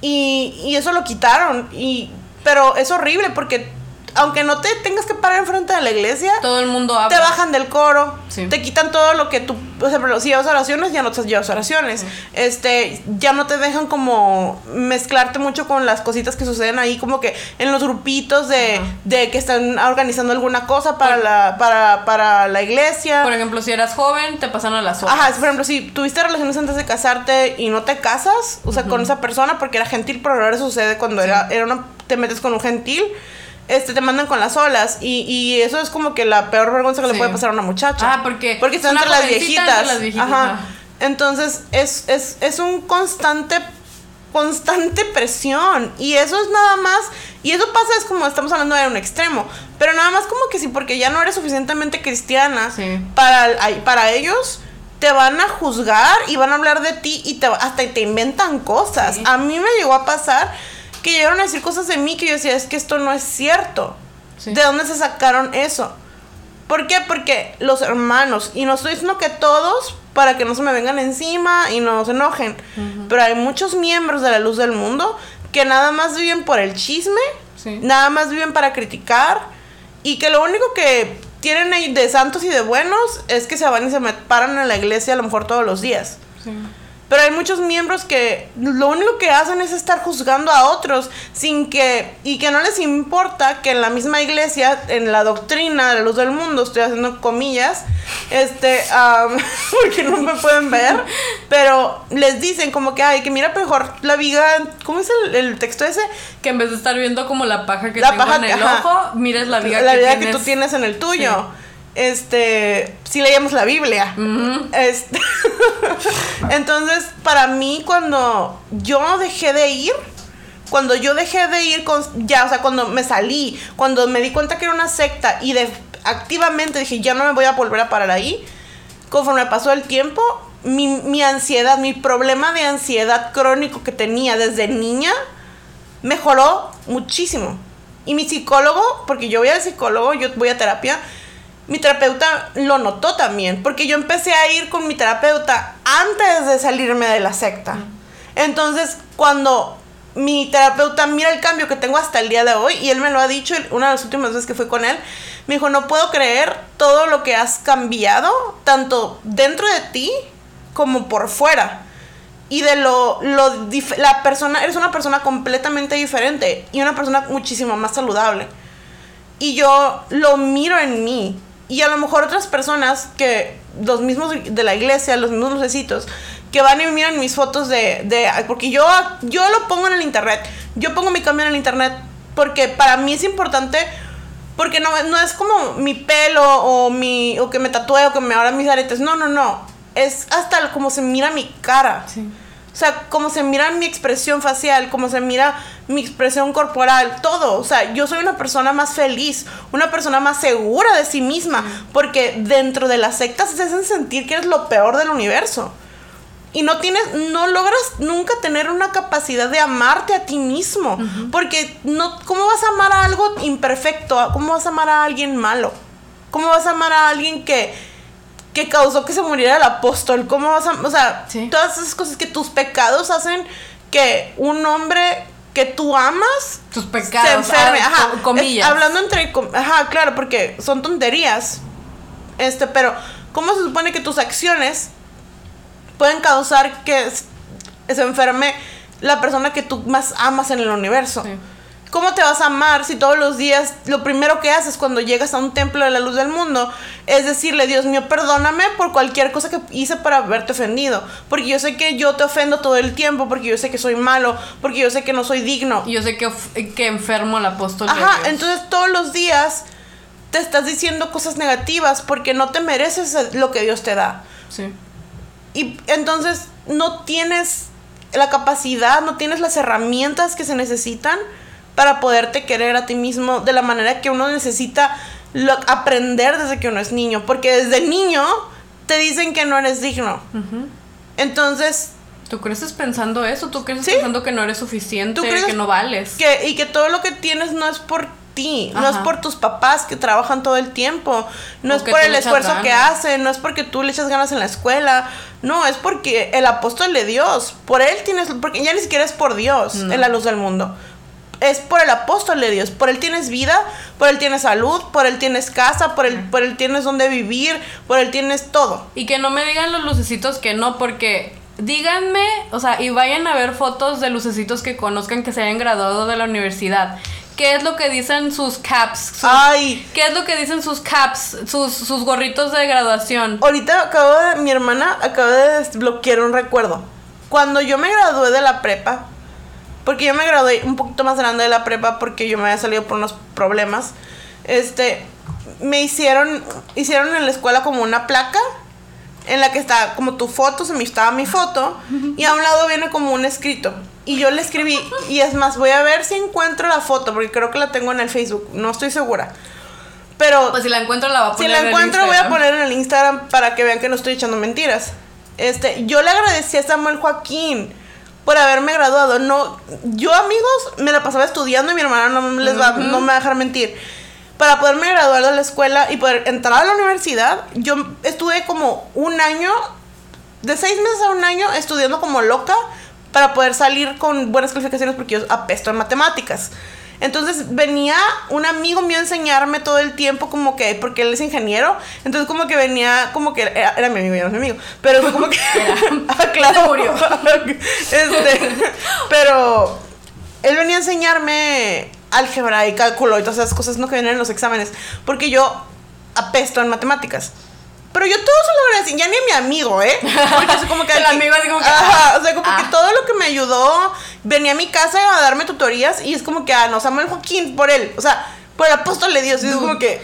Y, y eso lo quitaron y pero es horrible porque aunque no te tengas que parar enfrente de la iglesia, todo el mundo habla. Te bajan del coro, te quitan todo lo que tú, por ejemplo, si llevas oraciones, ya no te llevas oraciones. Este, ya no te dejan como mezclarte mucho con las cositas que suceden ahí, como que en los grupitos de, de que están organizando alguna cosa para la para, para la iglesia. Por ejemplo, si eras joven, te pasan a las horas. Ajá, por ejemplo, si tuviste relaciones antes de casarte y no te casas, o sea, con esa persona porque era gentil, pero ahora sucede cuando era era una te metes con un gentil este, te mandan con las olas. Y, y eso es como que la peor vergüenza que le puede pasar a una muchacha. Ah, porque. Porque están entre las viejitas. Ajá. Entonces, es, es, es un constante constante presión. Y eso es nada más. Y eso pasa, es como estamos hablando de un extremo. Pero nada más como que sí, porque ya no eres suficientemente cristiana para, para ellos. Te van a juzgar y van a hablar de ti y te, hasta te inventan cosas. A mí me llegó a pasar que llegaron a decir cosas de mí que yo decía, es que esto no es cierto. ¿De dónde se sacaron eso? ¿Por qué? Porque los hermanos, y no estoy diciendo que todos, para que no se me vengan encima y no se enojen, pero hay muchos miembros de la luz del mundo que nada más viven por el chisme, nada más viven para criticar, y que lo único que tienen ahí de santos y de buenos es que se van y se paran en la iglesia a lo mejor todos los días. Sí. Pero hay muchos miembros que lo único que hacen es estar juzgando a otros sin que y que no les importa que en la misma iglesia, en la doctrina de la luz del mundo, estoy haciendo comillas, este, [laughs] porque no me pueden ver, pero les dicen como que, ay, que mira mejor la viga, ¿cómo es el, texto ese? Que en vez de estar viendo como la paja que la tengo en el ojo, mires la viga, la que, viga que tú tienes. en el tuyo este, si leíamos la Biblia. este, [laughs] entonces, para mí, cuando yo dejé de ir, cuando yo dejé de ir con, ya, o sea, cuando me salí, cuando me di cuenta que era una secta y de activamente dije, ya no me voy a volver a parar ahí. Conforme pasó el tiempo, mi, mi ansiedad, mi problema de ansiedad crónico que tenía desde niña, mejoró muchísimo. Y mi psicólogo, porque yo voy al psicólogo, yo voy a terapia, mi terapeuta lo notó también, porque yo empecé a ir con mi terapeuta antes de salirme de la secta. Entonces, cuando mi terapeuta mira el cambio que tengo hasta el día de hoy, y él me lo ha dicho una de las últimas veces que fui con él, me dijo, no puedo creer todo lo que has cambiado, tanto dentro de ti como por fuera. Y de lo, lo la persona, eres una persona completamente diferente y una persona muchísimo más saludable. Y yo lo miro en mí y a lo mejor otras personas que, los mismos de la iglesia, los mismos lucecitos, que van y miran mis fotos de, de, porque yo, yo lo pongo en el internet, yo pongo mi cambio en el internet, porque para mí es importante, porque no, no es como mi pelo o, mi, o que me tatúe o que me abra mis aretes, no, no, no, es hasta como se mira mi cara. Sí. O sea, como se mira mi expresión facial, como se mira mi expresión corporal, todo. O sea, yo soy una persona más feliz, una persona más segura de sí misma, porque dentro de las sectas se hacen sentir que eres lo peor del universo. Y no tienes, no logras nunca tener una capacidad de amarte a ti mismo. Porque no, ¿cómo vas a amar a algo imperfecto? ¿Cómo vas a amar a alguien malo? ¿Cómo vas a amar a alguien que, que causó que se muriera el apóstol. ¿Cómo vas a.? O sea, todas esas cosas que tus pecados hacen que un hombre que tú amas. Tus pecados. Se enferme. Ah, ajá. comillas. hablando entre. Ajá, claro, porque son tonterías. Este, pero. ¿Cómo se supone que tus acciones pueden causar que se enferme la persona que tú más amas en el universo? Sí. ¿Cómo te vas a amar si todos los días lo primero que haces cuando llegas a un templo de la luz del mundo es decirle, Dios mío, perdóname por cualquier cosa que hice para haberte ofendido? Porque yo sé que yo te ofendo todo el tiempo, porque yo sé que soy malo, porque yo sé que no soy digno. Yo sé que, que enfermo al apóstol. Ajá, entonces todos los días te estás diciendo cosas negativas porque no te mereces lo que Dios te da. Sí. Y entonces no tienes la capacidad, no tienes las herramientas que se necesitan para poderte querer a ti mismo de la manera que uno necesita aprender desde que uno es niño. Porque desde niño te dicen que no eres digno. Entonces... ¿Tú creces pensando eso? ¿Tú creces pensando que no eres suficiente, que no vales? Que, y que todo lo que tienes no es por ti, no es por tus papás que trabajan todo el tiempo, no es por el esfuerzo que hacen, no es porque tú le echas ganas en la escuela, no, es porque el apóstol de Dios, por él tienes, porque ya ni siquiera es por Dios en la luz del mundo, es por el apóstol de Dios. Por él tienes vida, por él tienes salud, por él tienes casa, por él, por él tienes donde vivir, por él tienes todo. Y que no me digan los lucecitos que no, porque díganme, o sea, y vayan a ver fotos de lucecitos que conozcan que se hayan graduado de la universidad. ¿Qué es lo que dicen sus caps? Ay. ¿Qué es lo que dicen sus caps? Sus, sus gorritos de graduación. Ahorita acabo de. Mi hermana acaba de desbloquear un recuerdo. Cuando yo me gradué de la prepa, porque yo me gradué un poquito más grande de la prepa porque yo me había salido por unos problemas. Este, me hicieron, hicieron en la escuela como una placa en la que está como tu foto, se me estaba mi foto, y a un lado viene como un escrito. Y yo le escribí, y es más, voy a ver si encuentro la foto, porque creo que la tengo en el Facebook, no estoy segura. Pero. Pues si la encuentro, la voy a poner. Si la encuentro, voy a poner en el Instagram para que vean que no estoy echando mentiras. Este, yo le agradecí a Samuel Joaquín por haberme graduado. No, yo amigos me la pasaba estudiando y mi hermana no les va, no me va a dejar mentir. Para poderme graduar de la escuela y poder entrar a la universidad, yo estuve como un año, de seis meses a un año, estudiando como loca para poder salir con buenas calificaciones porque yo apesto en matemáticas. Entonces venía un amigo mío a enseñarme todo el tiempo como que, porque él es ingeniero, entonces como que venía, como que era, mi amigo, era mi amigo, pero fue como que... [laughs] [laughs] ah, claro. [laughs] este, pero él venía a enseñarme álgebra y cálculo y todas esas cosas no que vienen en los exámenes, porque yo apesto en matemáticas. Pero yo todo se lo agradecí, ya ni a mi amigo, ¿eh? Porque es como que... el amigo así como que... Ajá, o sea, como que ah. todo lo que me ayudó, venía a mi casa a darme tutorías y es como que, ah, no, Samuel Joaquín, por él, o sea, por el apóstol de Dios, y es como que...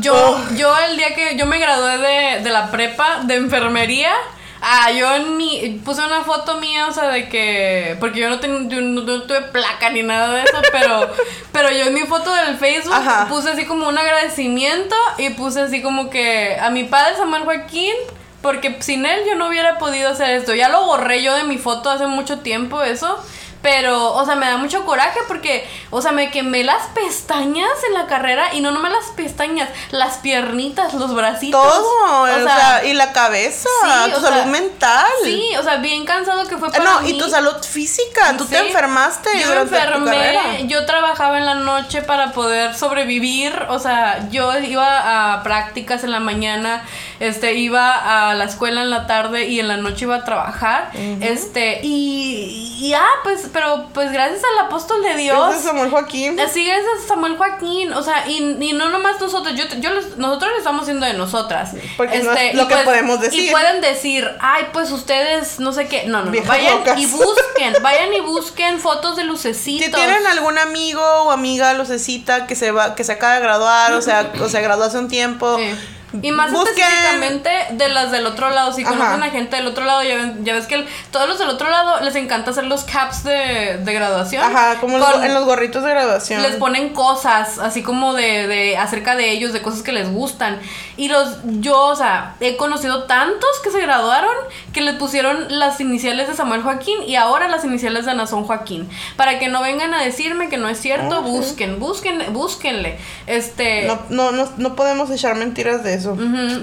yo, oh. yo el día que yo me gradué de, de la prepa de enfermería, Ah, yo en mi. Puse una foto mía, o sea, de que. Porque yo no, ten- yo no, no tuve placa ni nada de eso, pero. [laughs] pero yo en mi foto del Facebook Ajá. puse así como un agradecimiento y puse así como que a mi padre Samuel Joaquín. Porque sin él yo no hubiera podido hacer esto. Ya lo borré yo de mi foto hace mucho tiempo, eso. Pero, o sea, me da mucho coraje porque, o sea, me quemé las pestañas en la carrera y no nomás las pestañas, las piernitas, los bracitos. Todo, O o sea, y la cabeza, sí, tu o salud sea, mental. Sí, o sea, bien cansado que fue Ah, para no, mí. y tu salud física, tú te enfermaste Yo me enfermé, yo trabajaba en la noche para poder sobrevivir, o sea, yo iba a prácticas en la mañana, este, iba a la escuela en la tarde y en la noche iba a trabajar, este, y, y ah, pues, pero pues gracias al apóstol de Dios. Ese es Samuel Joaquín. Así es a Samuel Joaquín, o sea, y, y no nomás nosotros, yo, yo les- nosotros lo estamos haciendo de nosotras. Este, Porque no es lo que podemos decir. Y pueden decir, ay, pues ustedes, no sé qué, no, no, no, vayan locas. y busquen, [laughs] vayan y busquen fotos de lucecitos. Si tienen algún amigo o amiga lucecita que se va, que se acaba de graduar, o sea, o se graduó hace un tiempo. Sí. Y más busquen- específicamente de las del otro lado. Si Ajá. conocen a gente del otro lado, ya, ven- ya ves que el- todos los del otro lado les encanta hacer los caps de, de graduación. Ajá, como los- Con- en los gorritos de graduación. les ponen cosas así como de, de acerca de ellos, de cosas que les gustan. Y los yo, o sea, he conocido tantos que se graduaron que les pusieron las iniciales de Samuel Joaquín y ahora las iniciales de Nazón Joaquín. Para que no vengan a decirme que no es cierto, busquen, busquen, búsquenle. Este, no, no, no, no podemos echar mentiras de eso.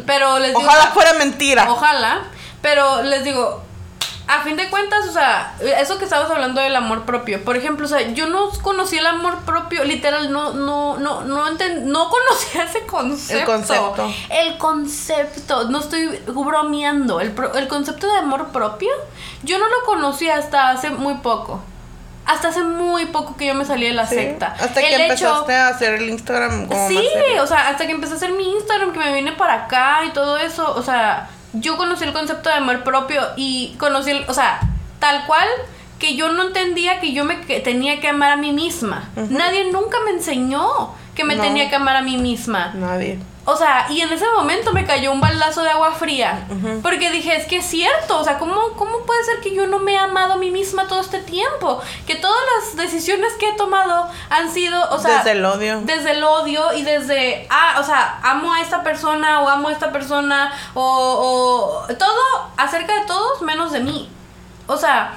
pero les digo, Ojalá fuera mentira. Ojalá, pero les digo, a fin de cuentas, o sea, eso que estabas hablando del amor propio, por ejemplo, o sea, yo no conocí el amor propio, literal, no, no, no, no, enten- no [laughs] conocía ese concepto. El concepto. El concepto, no estoy bromeando, el, pro- el concepto de amor propio, yo no lo conocí hasta hace muy poco. Hasta hace muy poco que yo me salí de la Sí, secta. Hasta que hecho- empezaste a hacer el Instagram como Sí, o sea, hasta que empecé a hacer mi Instagram, que me vine para acá y todo eso, o sea, yo conocí el concepto de amor propio y conocí, el, o sea, tal cual que yo no entendía que yo me que tenía que amar a mí misma. Nadie nunca me enseñó que me No. tenía que amar a mí misma. Nadie. O sea, y en ese momento me cayó un baldazo de agua fría. Porque dije, es que es cierto. O sea, ¿cómo, ¿cómo puede ser que yo no me he amado a mí misma todo este tiempo? Que todas las decisiones que he tomado han sido, o sea... Desde el odio. Desde el odio y desde, ah, o sea, amo a esta persona o amo a esta persona o, o todo acerca de todos menos de mí. O sea,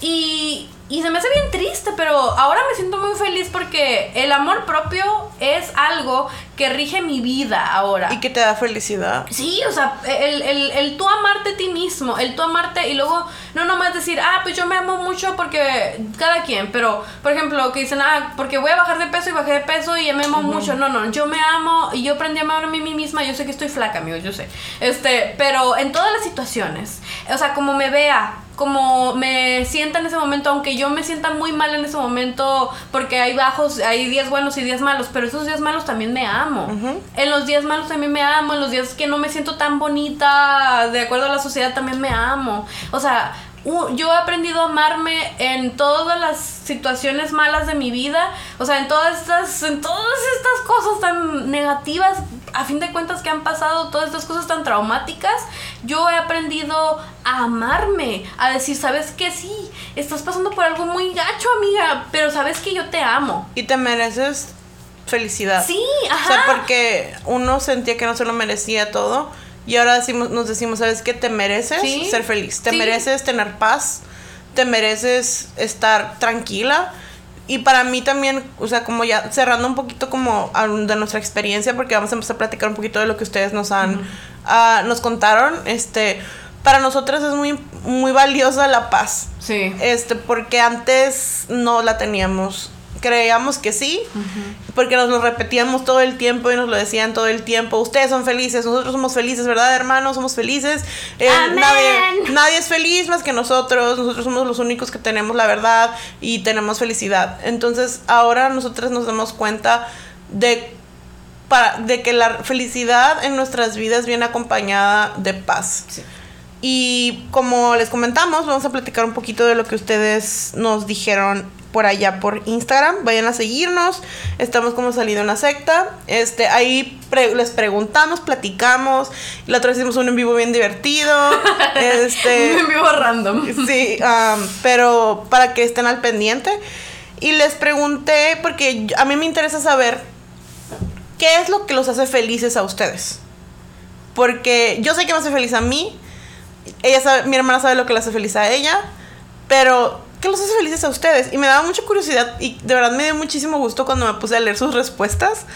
y, y se me hace bien triste, pero ahora me siento muy feliz porque el amor propio es algo que rige mi vida ahora. Y que te da felicidad. Sí, o sea, el, el, el tú amarte a ti mismo, el tú amarte y luego no nomás decir, ah, pues yo me amo mucho porque cada quien, pero por ejemplo, que dicen, ah, porque voy a bajar de peso y bajé de peso y me amo mucho. No, no, yo me amo y yo aprendí a amar a mí misma. Yo sé que estoy flaca, amigos, yo sé. Este, pero en todas las situaciones, o sea, como me vea, como me sienta en ese momento, aunque yo me sienta muy mal en ese momento, porque hay bajos, hay días buenos y días malos, pero esos días malos también me amo. En los días malos también me amo, en los días que no me siento tan bonita, de acuerdo a la sociedad, también me amo. O sea, yo he aprendido a amarme en todas las situaciones malas de mi vida, o sea, en todas estas, en todas estas cosas tan negativas, a fin de cuentas que han pasado, todas estas cosas tan traumáticas, yo he aprendido a amarme, a decir, sabes que sí, estás pasando por algo muy gacho, amiga, pero sabes que yo te amo. Y te mereces felicidad. Sí, O ajá. sea, porque uno sentía que no se lo merecía todo. Y ahora decimos, nos decimos, ¿sabes qué? Te mereces Sí. ser feliz. Te Sí. mereces tener paz. Te mereces estar tranquila. Y para mí también, o sea, como ya cerrando un poquito como de nuestra experiencia, porque vamos a empezar a platicar un poquito de lo que ustedes nos han, ah, nos contaron, este, para nosotras es muy, muy valiosa la paz. Sí. Este, porque antes no la teníamos. Creíamos que sí, porque nos lo repetíamos todo el tiempo y nos lo decían todo el tiempo. Ustedes son felices, nosotros somos felices, ¿verdad, hermanos? Somos felices. Eh, Amén. nadie, nadie es feliz más que nosotros. Nosotros somos los únicos que tenemos la verdad y tenemos felicidad. Entonces, ahora nosotros nos damos cuenta de, para, de que la felicidad en nuestras vidas viene acompañada de paz. Sí. Y como les comentamos, vamos a platicar un poquito de lo que ustedes nos dijeron por allá por Instagram. Vayan a seguirnos. Estamos como salido una secta. Este, ahí les preguntamos, platicamos. La otra vez hicimos un en vivo bien divertido. [laughs] este, un en vivo random. Sí, pero para que estén al pendiente. Y les pregunté, porque a mí me interesa saber qué es lo que los hace felices a ustedes. Porque yo sé que me hace feliz a mí. Ella sabe, mi hermana sabe lo que le hace feliz a ella. Pero ¿qué los hace felices a ustedes? Y me daba mucha curiosidad y de verdad me dio muchísimo gusto cuando me puse a leer sus respuestas.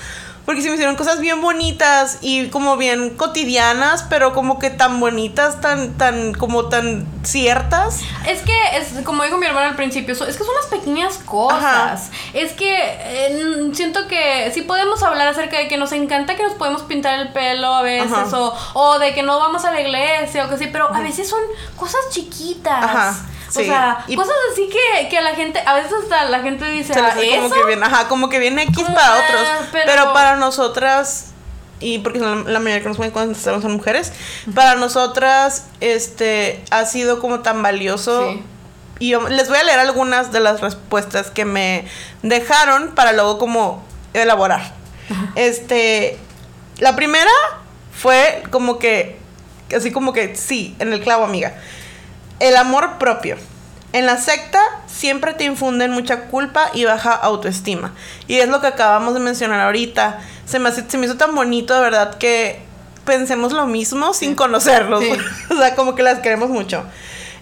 Porque se me hicieron cosas bien bonitas y como bien cotidianas, pero como que tan bonitas, tan, tan, como tan ciertas. Es que, es, como dijo mi hermana al principio, es que son unas pequeñas cosas. Es que siento que sí podemos hablar acerca de que nos encanta que nos podemos pintar el pelo a veces, o, o, de que no vamos a la iglesia, o que sí, pero a veces son cosas chiquitas. Ajá. O sea, cosas así que, que a la gente, a veces hasta la gente dice, ¿eso? como que viene, ajá, como que viene X para otros. Pero, para nosotras, y porque la, mayoría que nos pueden cuando son mujeres, para nosotras, este, ha sido como tan valioso. Y yo les voy a leer algunas de las respuestas que me dejaron para luego como elaborar. Este, la primera fue como que, así como que, sí, en el clavo, amiga. El amor propio. En la secta siempre te infunden mucha culpa y baja autoestima. Y es lo que acabamos de mencionar ahorita. Se me, se me hizo tan bonito, de verdad, que pensemos lo mismo sin conocerlos. [laughs] o sea, como que las queremos mucho.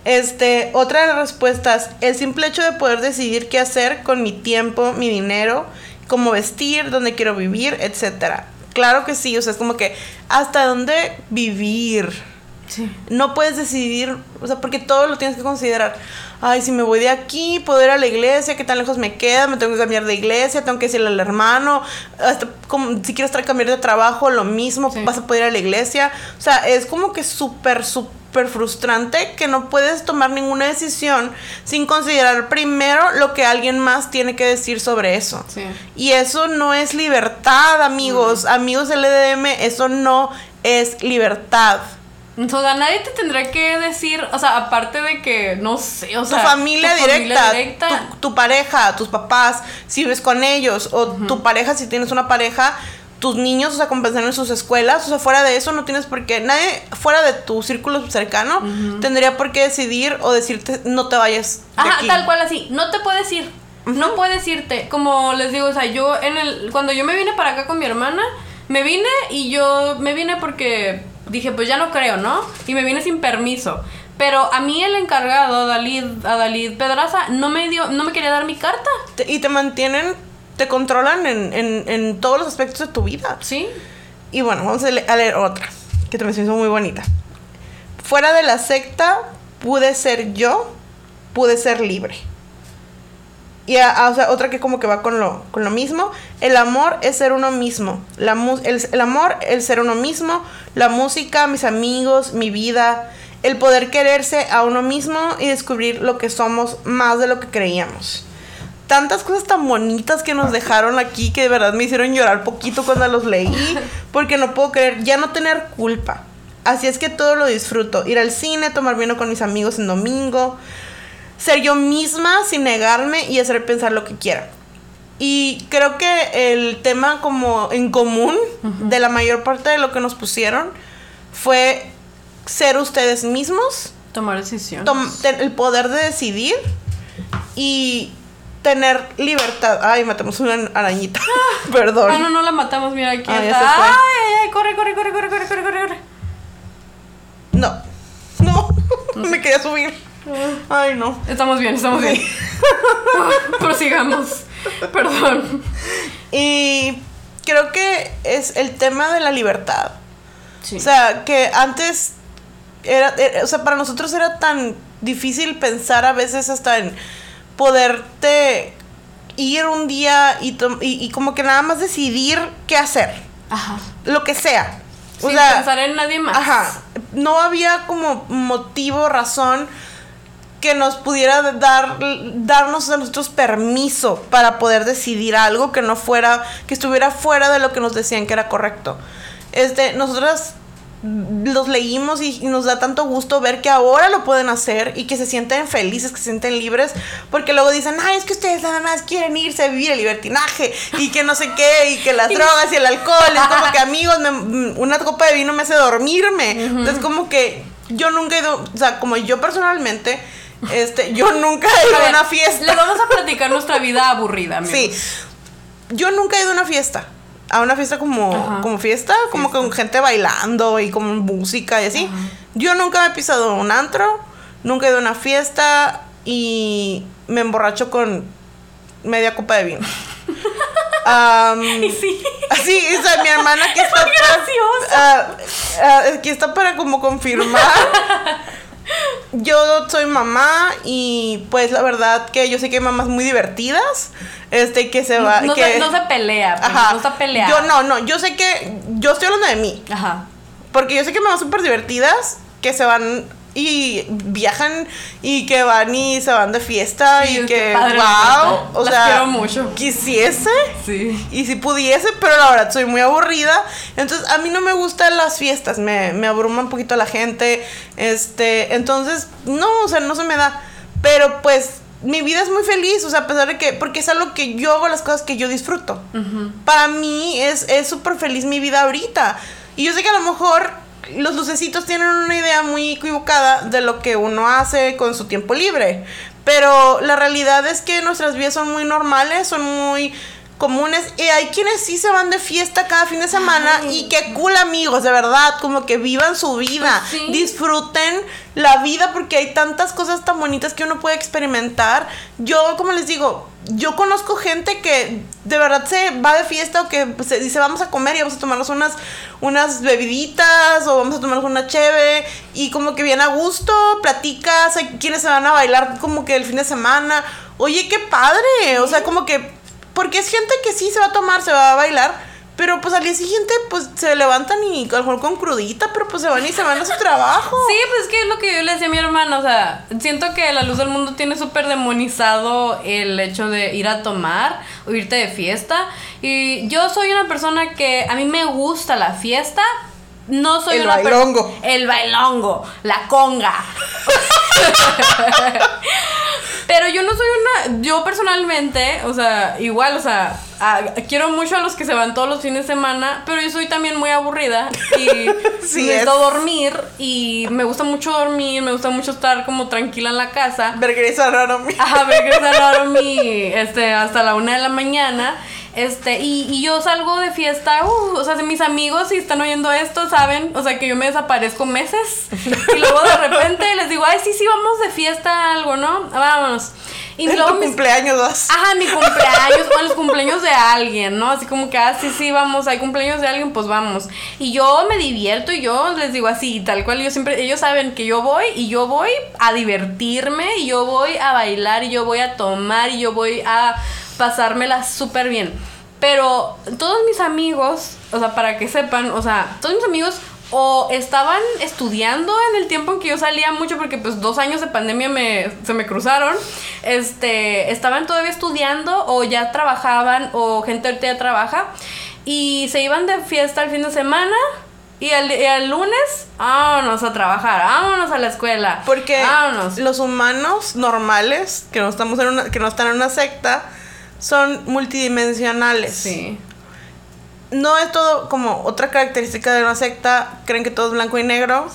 Este, otra de las respuestas, el simple hecho de poder decidir qué hacer con mi tiempo, mi dinero, cómo vestir, dónde quiero vivir, etcétera. Claro que sí, o sea, es como que hasta dónde vivir no puedes decidir, o sea, porque todo lo tienes que considerar. Ay, si me voy de aquí, puedo ir a la iglesia, qué tan lejos me queda, me tengo que cambiar de iglesia, tengo que decirle al hermano, hasta como, si quieres estar cambiar de trabajo, lo mismo, vas a poder ir a la iglesia. O sea, es como que súper, súper frustrante que no puedes tomar ninguna decisión sin considerar primero lo que alguien más tiene que decir sobre eso. Y eso no es libertad, amigos, amigos del EDM, eso no es libertad. O sea, nadie te tendrá que decir, o sea, aparte de que, no sé, o sea, tu familia, directa, Tu, pareja, tus papás, si vives con ellos, o tu pareja, si tienes una pareja, tus niños, o sea, compensar en sus escuelas, o sea, fuera de eso no tienes por qué, nadie fuera de tu círculo cercano tendría por qué decidir o decirte no te vayas. Ajá, tal cual así, no te puedes ir, no puedes irte, como les digo, o sea, yo en el, cuando yo me vine para acá con mi hermana, me vine y yo me vine porque dije, pues ya no creo, ¿no? Y me vine sin permiso. Pero a mí el encargado, Dalid, a Dalid Pedraza, no me dio, no me quería dar mi carta. y te mantienen, te controlan en, en, todos los aspectos de tu vida. Sí. Y bueno, vamos a, leer otra, que también se hizo muy bonita. Fuera de la secta, pude ser yo, pude ser libre. Y o sea, otra que como que va con lo, con lo mismo. El amor es ser uno mismo. La el, el amor, el ser uno mismo. La música, mis amigos, mi vida. El poder quererse a uno mismo y descubrir lo que somos más de lo que creíamos. Tantas cosas tan bonitas que nos dejaron aquí que de verdad me hicieron llorar poquito cuando los leí. [laughs] Porque no puedo creer, ya no tener culpa. Así es que todo lo disfruto. Ir al cine, tomar vino con mis amigos en domingo ser yo misma sin negarme y hacer pensar lo que quiera. Y creo que el tema como en común de la mayor parte de lo que nos pusieron fue ser ustedes mismos. Tomar decisiones. el poder de decidir y tener libertad. Ay, matamos una arañita. [laughs] Perdón. Ah, no, no la matamos. Mira, aquí Ay, Ay, ay, corre, corre, corre, corre, corre, corre, corre. No. [laughs] No. Me quería subir. Ay, no. Estamos bien, estamos bien. [laughs] Prosigamos. Perdón. Y creo que es el tema de la libertad. O sea, que antes era, o sea, para nosotros era tan difícil pensar a veces hasta en poderte ir un día y, y, como que nada más decidir qué hacer. Ajá. Lo que sea. O pensar en nadie más. Ajá. No había como motivo, razón que nos pudiera dar darnos a nosotros permiso para poder decidir algo que no fuera que estuviera fuera de lo que nos decían que era correcto. Este, nosotras los leímos y, y nos da tanto gusto ver que ahora lo pueden hacer y que se sienten felices, que se sienten libres, porque luego dicen, ay, es que ustedes nada más quieren irse a vivir el libertinaje y que no sé qué, y que las [laughs] drogas y el alcohol, es como [laughs] que amigos, me- una copa de vino me hace dormirme. Entonces como que yo nunca he ido, o sea, como yo personalmente, este, yo nunca he ido A ver, una fiesta. Les vamos a platicar nuestra vida aburrida, amigos. Sí. Yo nunca he ido a una fiesta. A una fiesta como, Ajá. como fiesta, como con gente bailando y con música y así. Yo nunca me he pisado un antro, nunca he ido a una fiesta y me emborracho con media copa de vino. [laughs] Am, Y sí. Así, o sea, mi hermana aquí está muy para, graciosa. ah, ah, aquí está para como confirmar. [laughs] Yo soy mamá y pues la verdad que yo sé que hay mamás muy divertidas, este que se va No, que se, no se pelea, pues, Ajá. no está peleada. Yo no, no, yo sé que yo estoy hablando de mí, Ajá. porque yo sé que mamás súper divertidas que se van y viajan y que van y se van de fiesta Sí, y que padre, wow, o Las sea, quiero mucho. quisiese Sí. y si pudiese, pero la verdad soy muy aburrida. Entonces, a mí no me gustan las fiestas, me, me abruma un poquito la gente. Este, entonces, no, o sea, no se me da. Pero pues, mi vida es muy feliz, o sea, a pesar de que, porque es algo que yo hago las cosas que yo disfruto. Para mí es es súper feliz mi vida ahorita. Y yo sé que a lo mejor los lucecitos tienen una idea muy equivocada de lo que uno hace con su tiempo libre. Pero la realidad es que nuestras vidas son muy normales, son muy comunes. Y hay quienes sí se van de fiesta cada fin de semana y qué cool amigos, de verdad, como que vivan su vida, Pues sí. disfruten la vida porque hay tantas cosas tan bonitas que uno puede experimentar. Yo, como les digo, yo conozco gente que de verdad se va de fiesta o que pues, se dice vamos a comer y vamos a tomarnos unas, unas bebiditas o vamos a tomarnos una cheve y como que viene a gusto, platicas, hay quienes se van a bailar como que el fin de semana. Oye, qué padre, o sea, como que porque es gente que sí se va a tomar, se va a bailar, pero pues al día siguiente pues se levantan y a lo mejor con crudita, pero pues se van y se van a su trabajo. Sí, pues es que es lo que yo le decía a mi hermana, o sea, siento que la luz del mundo tiene súper demonizado el hecho de ir a tomar o irte de fiesta. Y yo soy una persona que a mí me gusta la fiesta. No soy El una bailongo. El bailongo, la conga. [laughs] Pero yo no soy una, yo personalmente, o sea, igual, o sea, a- quiero mucho a los que se van todos los fines de semana, pero yo soy también muy aburrida y [laughs] Sí necesito es. dormir y me gusta mucho dormir, me gusta mucho estar como tranquila en la casa. Regresan a mí. Ajá, dormir este, hasta la una de la mañana. Este, y, y yo salgo de fiesta, uh, o sea, si mis amigos si están oyendo esto, saben, o sea, que yo me desaparezco meses. Y luego de repente les digo, ay, sí, sí, vamos de fiesta a algo, ¿no? Vámonos. Y En luego tu mis- cumpleaños vas. Ajá, mi cumpleaños o los cumpleaños de alguien, ¿no? Así como que, ah, sí, sí, vamos, hay cumpleaños de alguien, pues vamos. Y yo me divierto y yo les digo así, tal cual, yo siempre, ellos saben que yo voy y yo voy a divertirme y yo voy a bailar y yo voy a tomar y yo voy a pasármela súper bien. Pero todos mis amigos, o sea, para que sepan, o sea, todos mis amigos o estaban estudiando en el tiempo en que yo salía mucho porque pues dos años de pandemia me, se me cruzaron, este, estaban todavía estudiando o ya trabajaban o gente ahorita ya trabaja y se iban de fiesta el fin de semana y el, y el lunes, vámonos a trabajar, vámonos a la escuela. Porque vámonos. los humanos normales, que no, estamos en una, que no están en una secta, son multidimensionales. Sí. No es todo como otra característica de una secta, creen que todo es blanco y negro.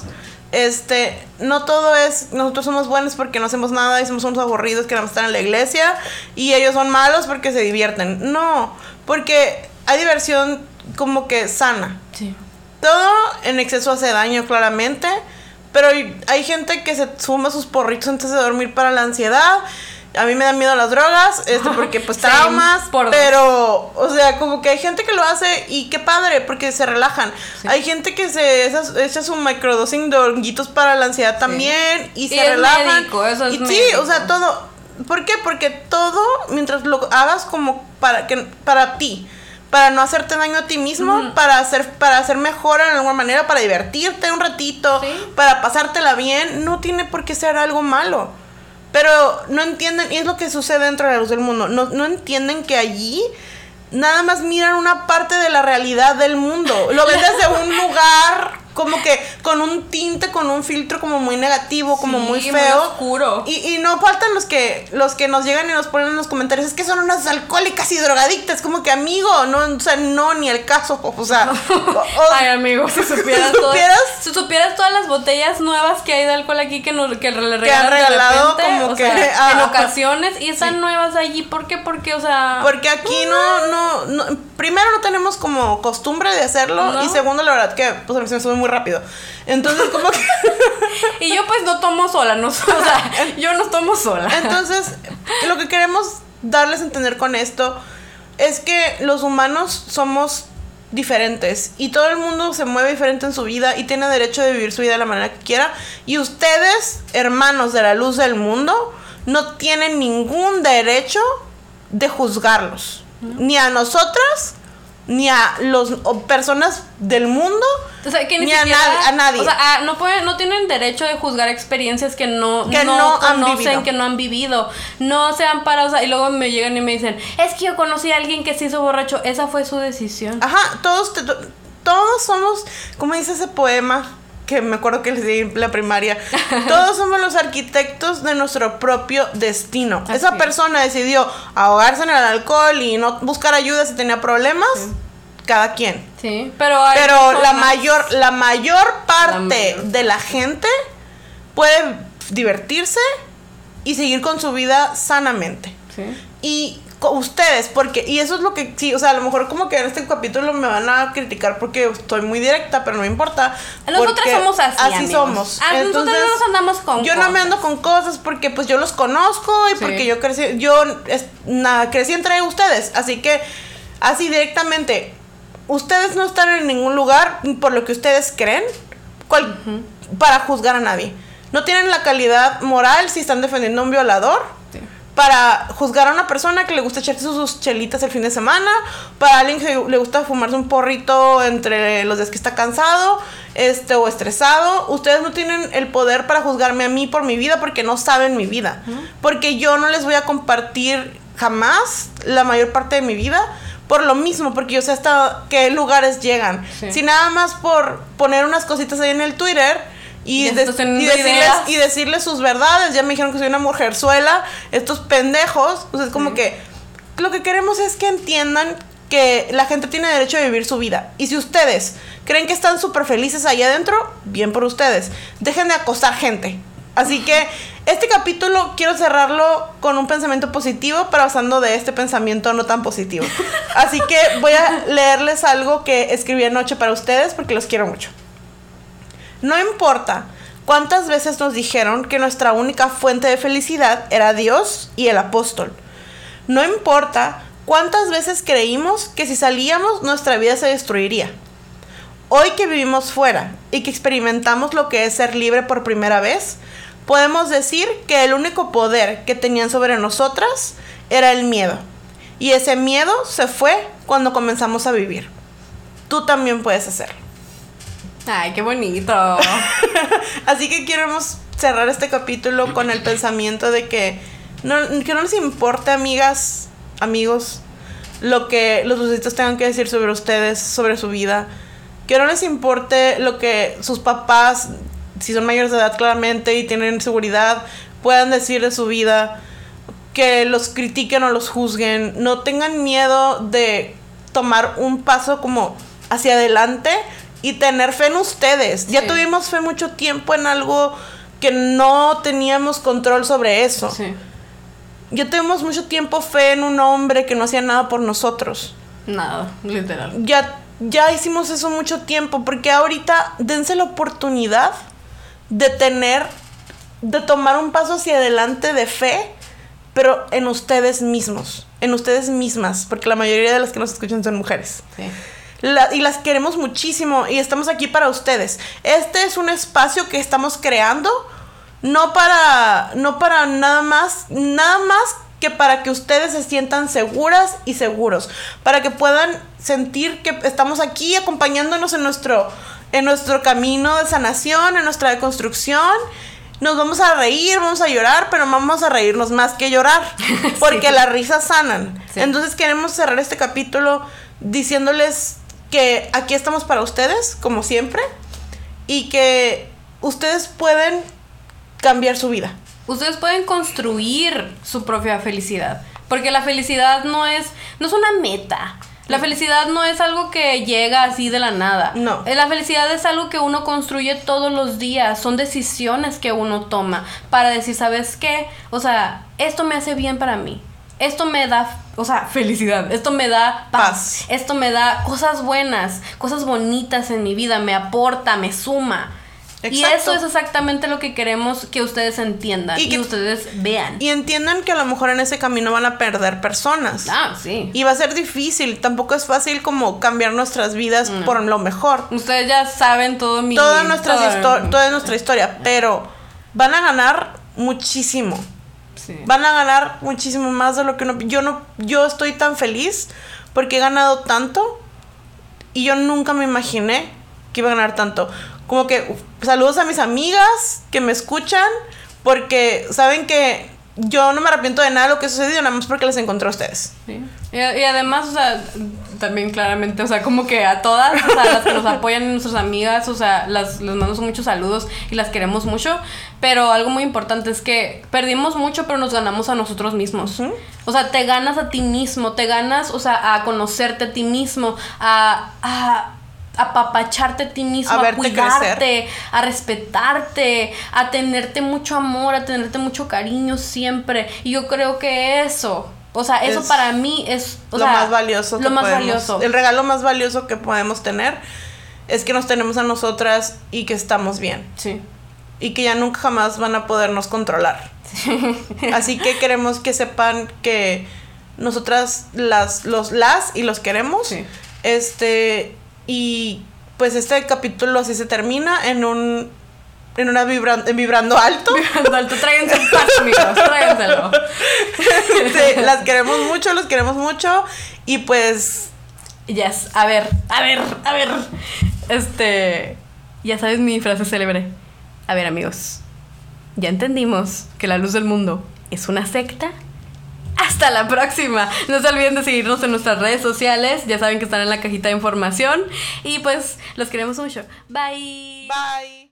Este, no todo es, nosotros somos buenos porque no hacemos nada y somos unos aburridos que más están en la iglesia y ellos son malos porque se divierten. No, porque hay diversión como que sana. Sí. Todo en exceso hace daño, claramente. Pero hay gente que se suma sus porritos antes de dormir para la ansiedad. A mí me dan miedo las drogas, este, porque pues traumas. por pero, o sea, como que hay gente que lo hace y qué padre, porque se relajan. Hay gente que se echa, su microdosing de honguitos para la ansiedad también y, Y se es relajan. médico, eso es y sí, o sea, todo. ¿Por qué? Porque todo, mientras lo hagas como para que para ti, para no hacerte daño a ti mismo, para hacer para hacer mejor en alguna manera, para divertirte un ratito, para pasártela bien, no tiene por qué ser algo malo. Pero no entienden, y es lo que sucede dentro de la luz del mundo, no, no entienden que allí nada más miran una parte de la realidad del mundo. Lo ven desde un lugar como que con un tinte, con un filtro como muy negativo, como muy feo. muy oscuro. Y, y no faltan los que los que nos llegan y nos ponen en los comentarios, es que son unas alcohólicas y drogadictas, como que amigo, no, o sea, no, ni el caso, [laughs] o sea, [laughs] o- Ay, amigo, si [laughs] supieras, ¿Si supieras? si supieras todas las botellas nuevas que hay de alcohol aquí que, nos, que le regalan han regalado de repente, como o que, sea, ah, en ocasiones y están sí. nuevas allí, ¿por qué? Porque, o sea, porque aquí no, no, no, primero no tenemos como costumbre de hacerlo No. y segundo la verdad que pues a mí se me sube muy rápido. Entonces como que [laughs] y yo pues no tomo sola, no, [laughs] o sea, yo no tomo sola. Entonces, lo que queremos darles a entender con esto es que los humanos somos diferentes y todo el mundo se mueve diferente en su vida y tiene derecho de vivir su vida de la manera que quiera. Y ustedes, hermanos de la luz del mundo, no tienen ningún derecho de juzgarlos. Ni a nosotras, ni a los o personas del mundo. O sea, que ni, Ni a a nadie. O sea, ah, no, pueden, no tienen derecho de juzgar experiencias que no, Que no han conocen, vivido. que no han vivido. No se han parado. o sea, y luego me llegan y me dicen, es que yo conocí a alguien que se hizo borracho. Esa fue su decisión. Ajá, todos, te- to- todos somos, como dice ese poema, que me acuerdo que les di en la primaria, [laughs] todos somos los arquitectos de nuestro propio destino. Así Esa es. persona decidió ahogarse en el alcohol y no buscar ayuda si tenía problemas, cada quien. Sí, pero hay Pero la mayor, la mayor parte mayor. de la gente puede divertirse y seguir con su vida sanamente. Sí. Y ustedes, porque, y eso es lo que, sí, o sea, a lo mejor como que en este capítulo me van a criticar porque estoy muy directa, pero no me importa. Nosotras porque somos así, Así amigos. somos. Ah, nosotros no nos andamos con Yo no me ando con cosas porque pues yo los conozco y Sí. porque yo crecí, yo es- na- crecí entre ustedes. Así que, así directamente, ustedes no están en ningún lugar por lo que ustedes creen cual- para juzgar a nadie. No tienen la calidad moral si están defendiendo a un violador Sí. para juzgar a una persona que le gusta echarse sus, sus chelitas el fin de semana, para alguien que le gusta fumarse un porrito entre los días que está cansado, este o estresado, ustedes no tienen el poder para juzgarme a mí por mi vida porque no saben mi vida, porque yo no les voy a compartir jamás la mayor parte de mi vida por lo mismo, porque yo sé hasta qué lugares llegan. Sí. Si nada más por poner unas cositas ahí en el Twitter y, de- decirles, ideas. y decirles sus verdades. Ya me dijeron que soy una mujerzuela. Estos pendejos. Pues es como que lo que queremos es que entiendan que la gente tiene derecho a vivir su vida. Y si ustedes creen que están súper felices ahí adentro, bien por ustedes. Dejen de acosar gente. Así que este capítulo quiero cerrarlo con un pensamiento positivo, pero basando de este pensamiento no tan positivo. [laughs] Así que voy a leerles algo que escribí anoche para ustedes porque los quiero mucho. No importa cuántas veces nos dijeron que nuestra única fuente de felicidad era Dios y el apóstol. No importa cuántas veces creímos que si salíamos nuestra vida se destruiría. Hoy que vivimos fuera y que experimentamos lo que es ser libre por primera vez, podemos decir que el único poder que tenían sobre nosotras era el miedo. Y ese miedo se fue cuando comenzamos a vivir. Tú también puedes hacerlo. Ay, qué bonito. [laughs] Así que queremos cerrar este capítulo con el pensamiento de que no, que no les importe, amigas, amigos, lo que los lucitos tengan que decir sobre ustedes, sobre su vida. Que no les importe lo que sus papás, si son mayores de edad claramente y tienen seguridad, puedan decir de su vida. Que los critiquen o los juzguen. No tengan miedo de tomar un paso como hacia adelante y tener fe en ustedes. Ya tuvimos fe mucho tiempo en algo que no teníamos control sobre eso. Sí. Ya tuvimos mucho tiempo fe en un hombre que no hacía nada por nosotros. Nada, literal. Ya, ya hicimos eso mucho tiempo, porque ahorita dense la oportunidad de tener, de tomar un paso hacia adelante de fe, pero en ustedes mismos, en ustedes mismas, porque la mayoría de las que nos escuchan son mujeres. Sí. La- y las queremos muchísimo y estamos aquí para ustedes. Este es un espacio que estamos creando, no para, no para nada más, nada más que para que ustedes se sientan seguras y seguros, para que puedan sentir que estamos aquí acompañándonos en nuestro, en nuestro camino de sanación, en nuestra deconstrucción. Nos vamos a reír, vamos a llorar, pero vamos a reírnos más que llorar, [laughs] porque Sí. las risas sanan. Sí. Entonces queremos cerrar este capítulo diciéndoles que aquí estamos para ustedes, como siempre, y que ustedes pueden cambiar su vida. Ustedes pueden construir su propia felicidad. Porque la felicidad no es, no es una meta. La felicidad no es algo que llega así de la nada. No. Eh, La felicidad es algo que uno construye todos los días. Son decisiones que uno toma para decir, ¿sabes qué? O sea, esto me hace bien para mí. Esto me da, o sea, felicidad. Esto me da paz. Paz. Esto me da cosas buenas, cosas bonitas en mi vida. Me aporta, me suma. Y eso es exactamente lo que queremos que ustedes entiendan Y y, que- ustedes vean. Y entiendan que a lo mejor en ese camino van a perder personas. ah, sí. Y va a ser difícil, tampoco es fácil como cambiar nuestras vidas por lo mejor. Ustedes ya saben todo mi... Toda, nuestras todo- histo- toda nuestra historia, pero van a ganar muchísimo. Sí. Van a ganar muchísimo más de lo que uno... Yo, no, yo estoy tan feliz porque he ganado tanto y yo nunca me imaginé que iba a ganar tanto. Como que uf, saludos a mis amigas que me escuchan porque saben que yo no me arrepiento de nada de lo que ha sucedido, nada más porque les encontré a ustedes. Sí. Y, y además, o sea, también claramente, o sea, como que a todas, o sea, las que nos apoyan, nuestras amigas, o sea, las, les mando muchos saludos y las queremos mucho. Pero algo muy importante es que perdimos mucho, pero nos ganamos a nosotros mismos. O sea, te ganas a ti mismo, te ganas, o sea, a conocerte a ti mismo, a, a apapacharte a ti mismo, A cuidarte, a respetarte, a tenerte mucho amor, a tenerte mucho cariño siempre. Y yo creo que eso, o sea, eso Es para mí es o lo sea, más valioso. Lo más podemos- valioso. El regalo más valioso que podemos tener es que nos tenemos a nosotras y que estamos bien. Sí. y que ya nunca jamás van a podernos controlar. Así que queremos que sepan que nosotras las, los, las y los queremos. Sí. Este, y pues este capítulo así se termina en un, en una vibran- en vibrando alto. [laughs] Alto, tráiganse un par, amigos, tráiganselo. [laughs] Este, las queremos mucho, los queremos mucho. Y pues, Yes, a ver, a ver, a ver. Este, ya sabes mi frase célebre. A ver, amigos. Ya entendimos que la luz del mundo es una secta. Hasta la próxima. No se olviden de seguirnos en nuestras redes sociales. Ya saben que están en la cajita de información. Y pues los queremos mucho. Bye. bye.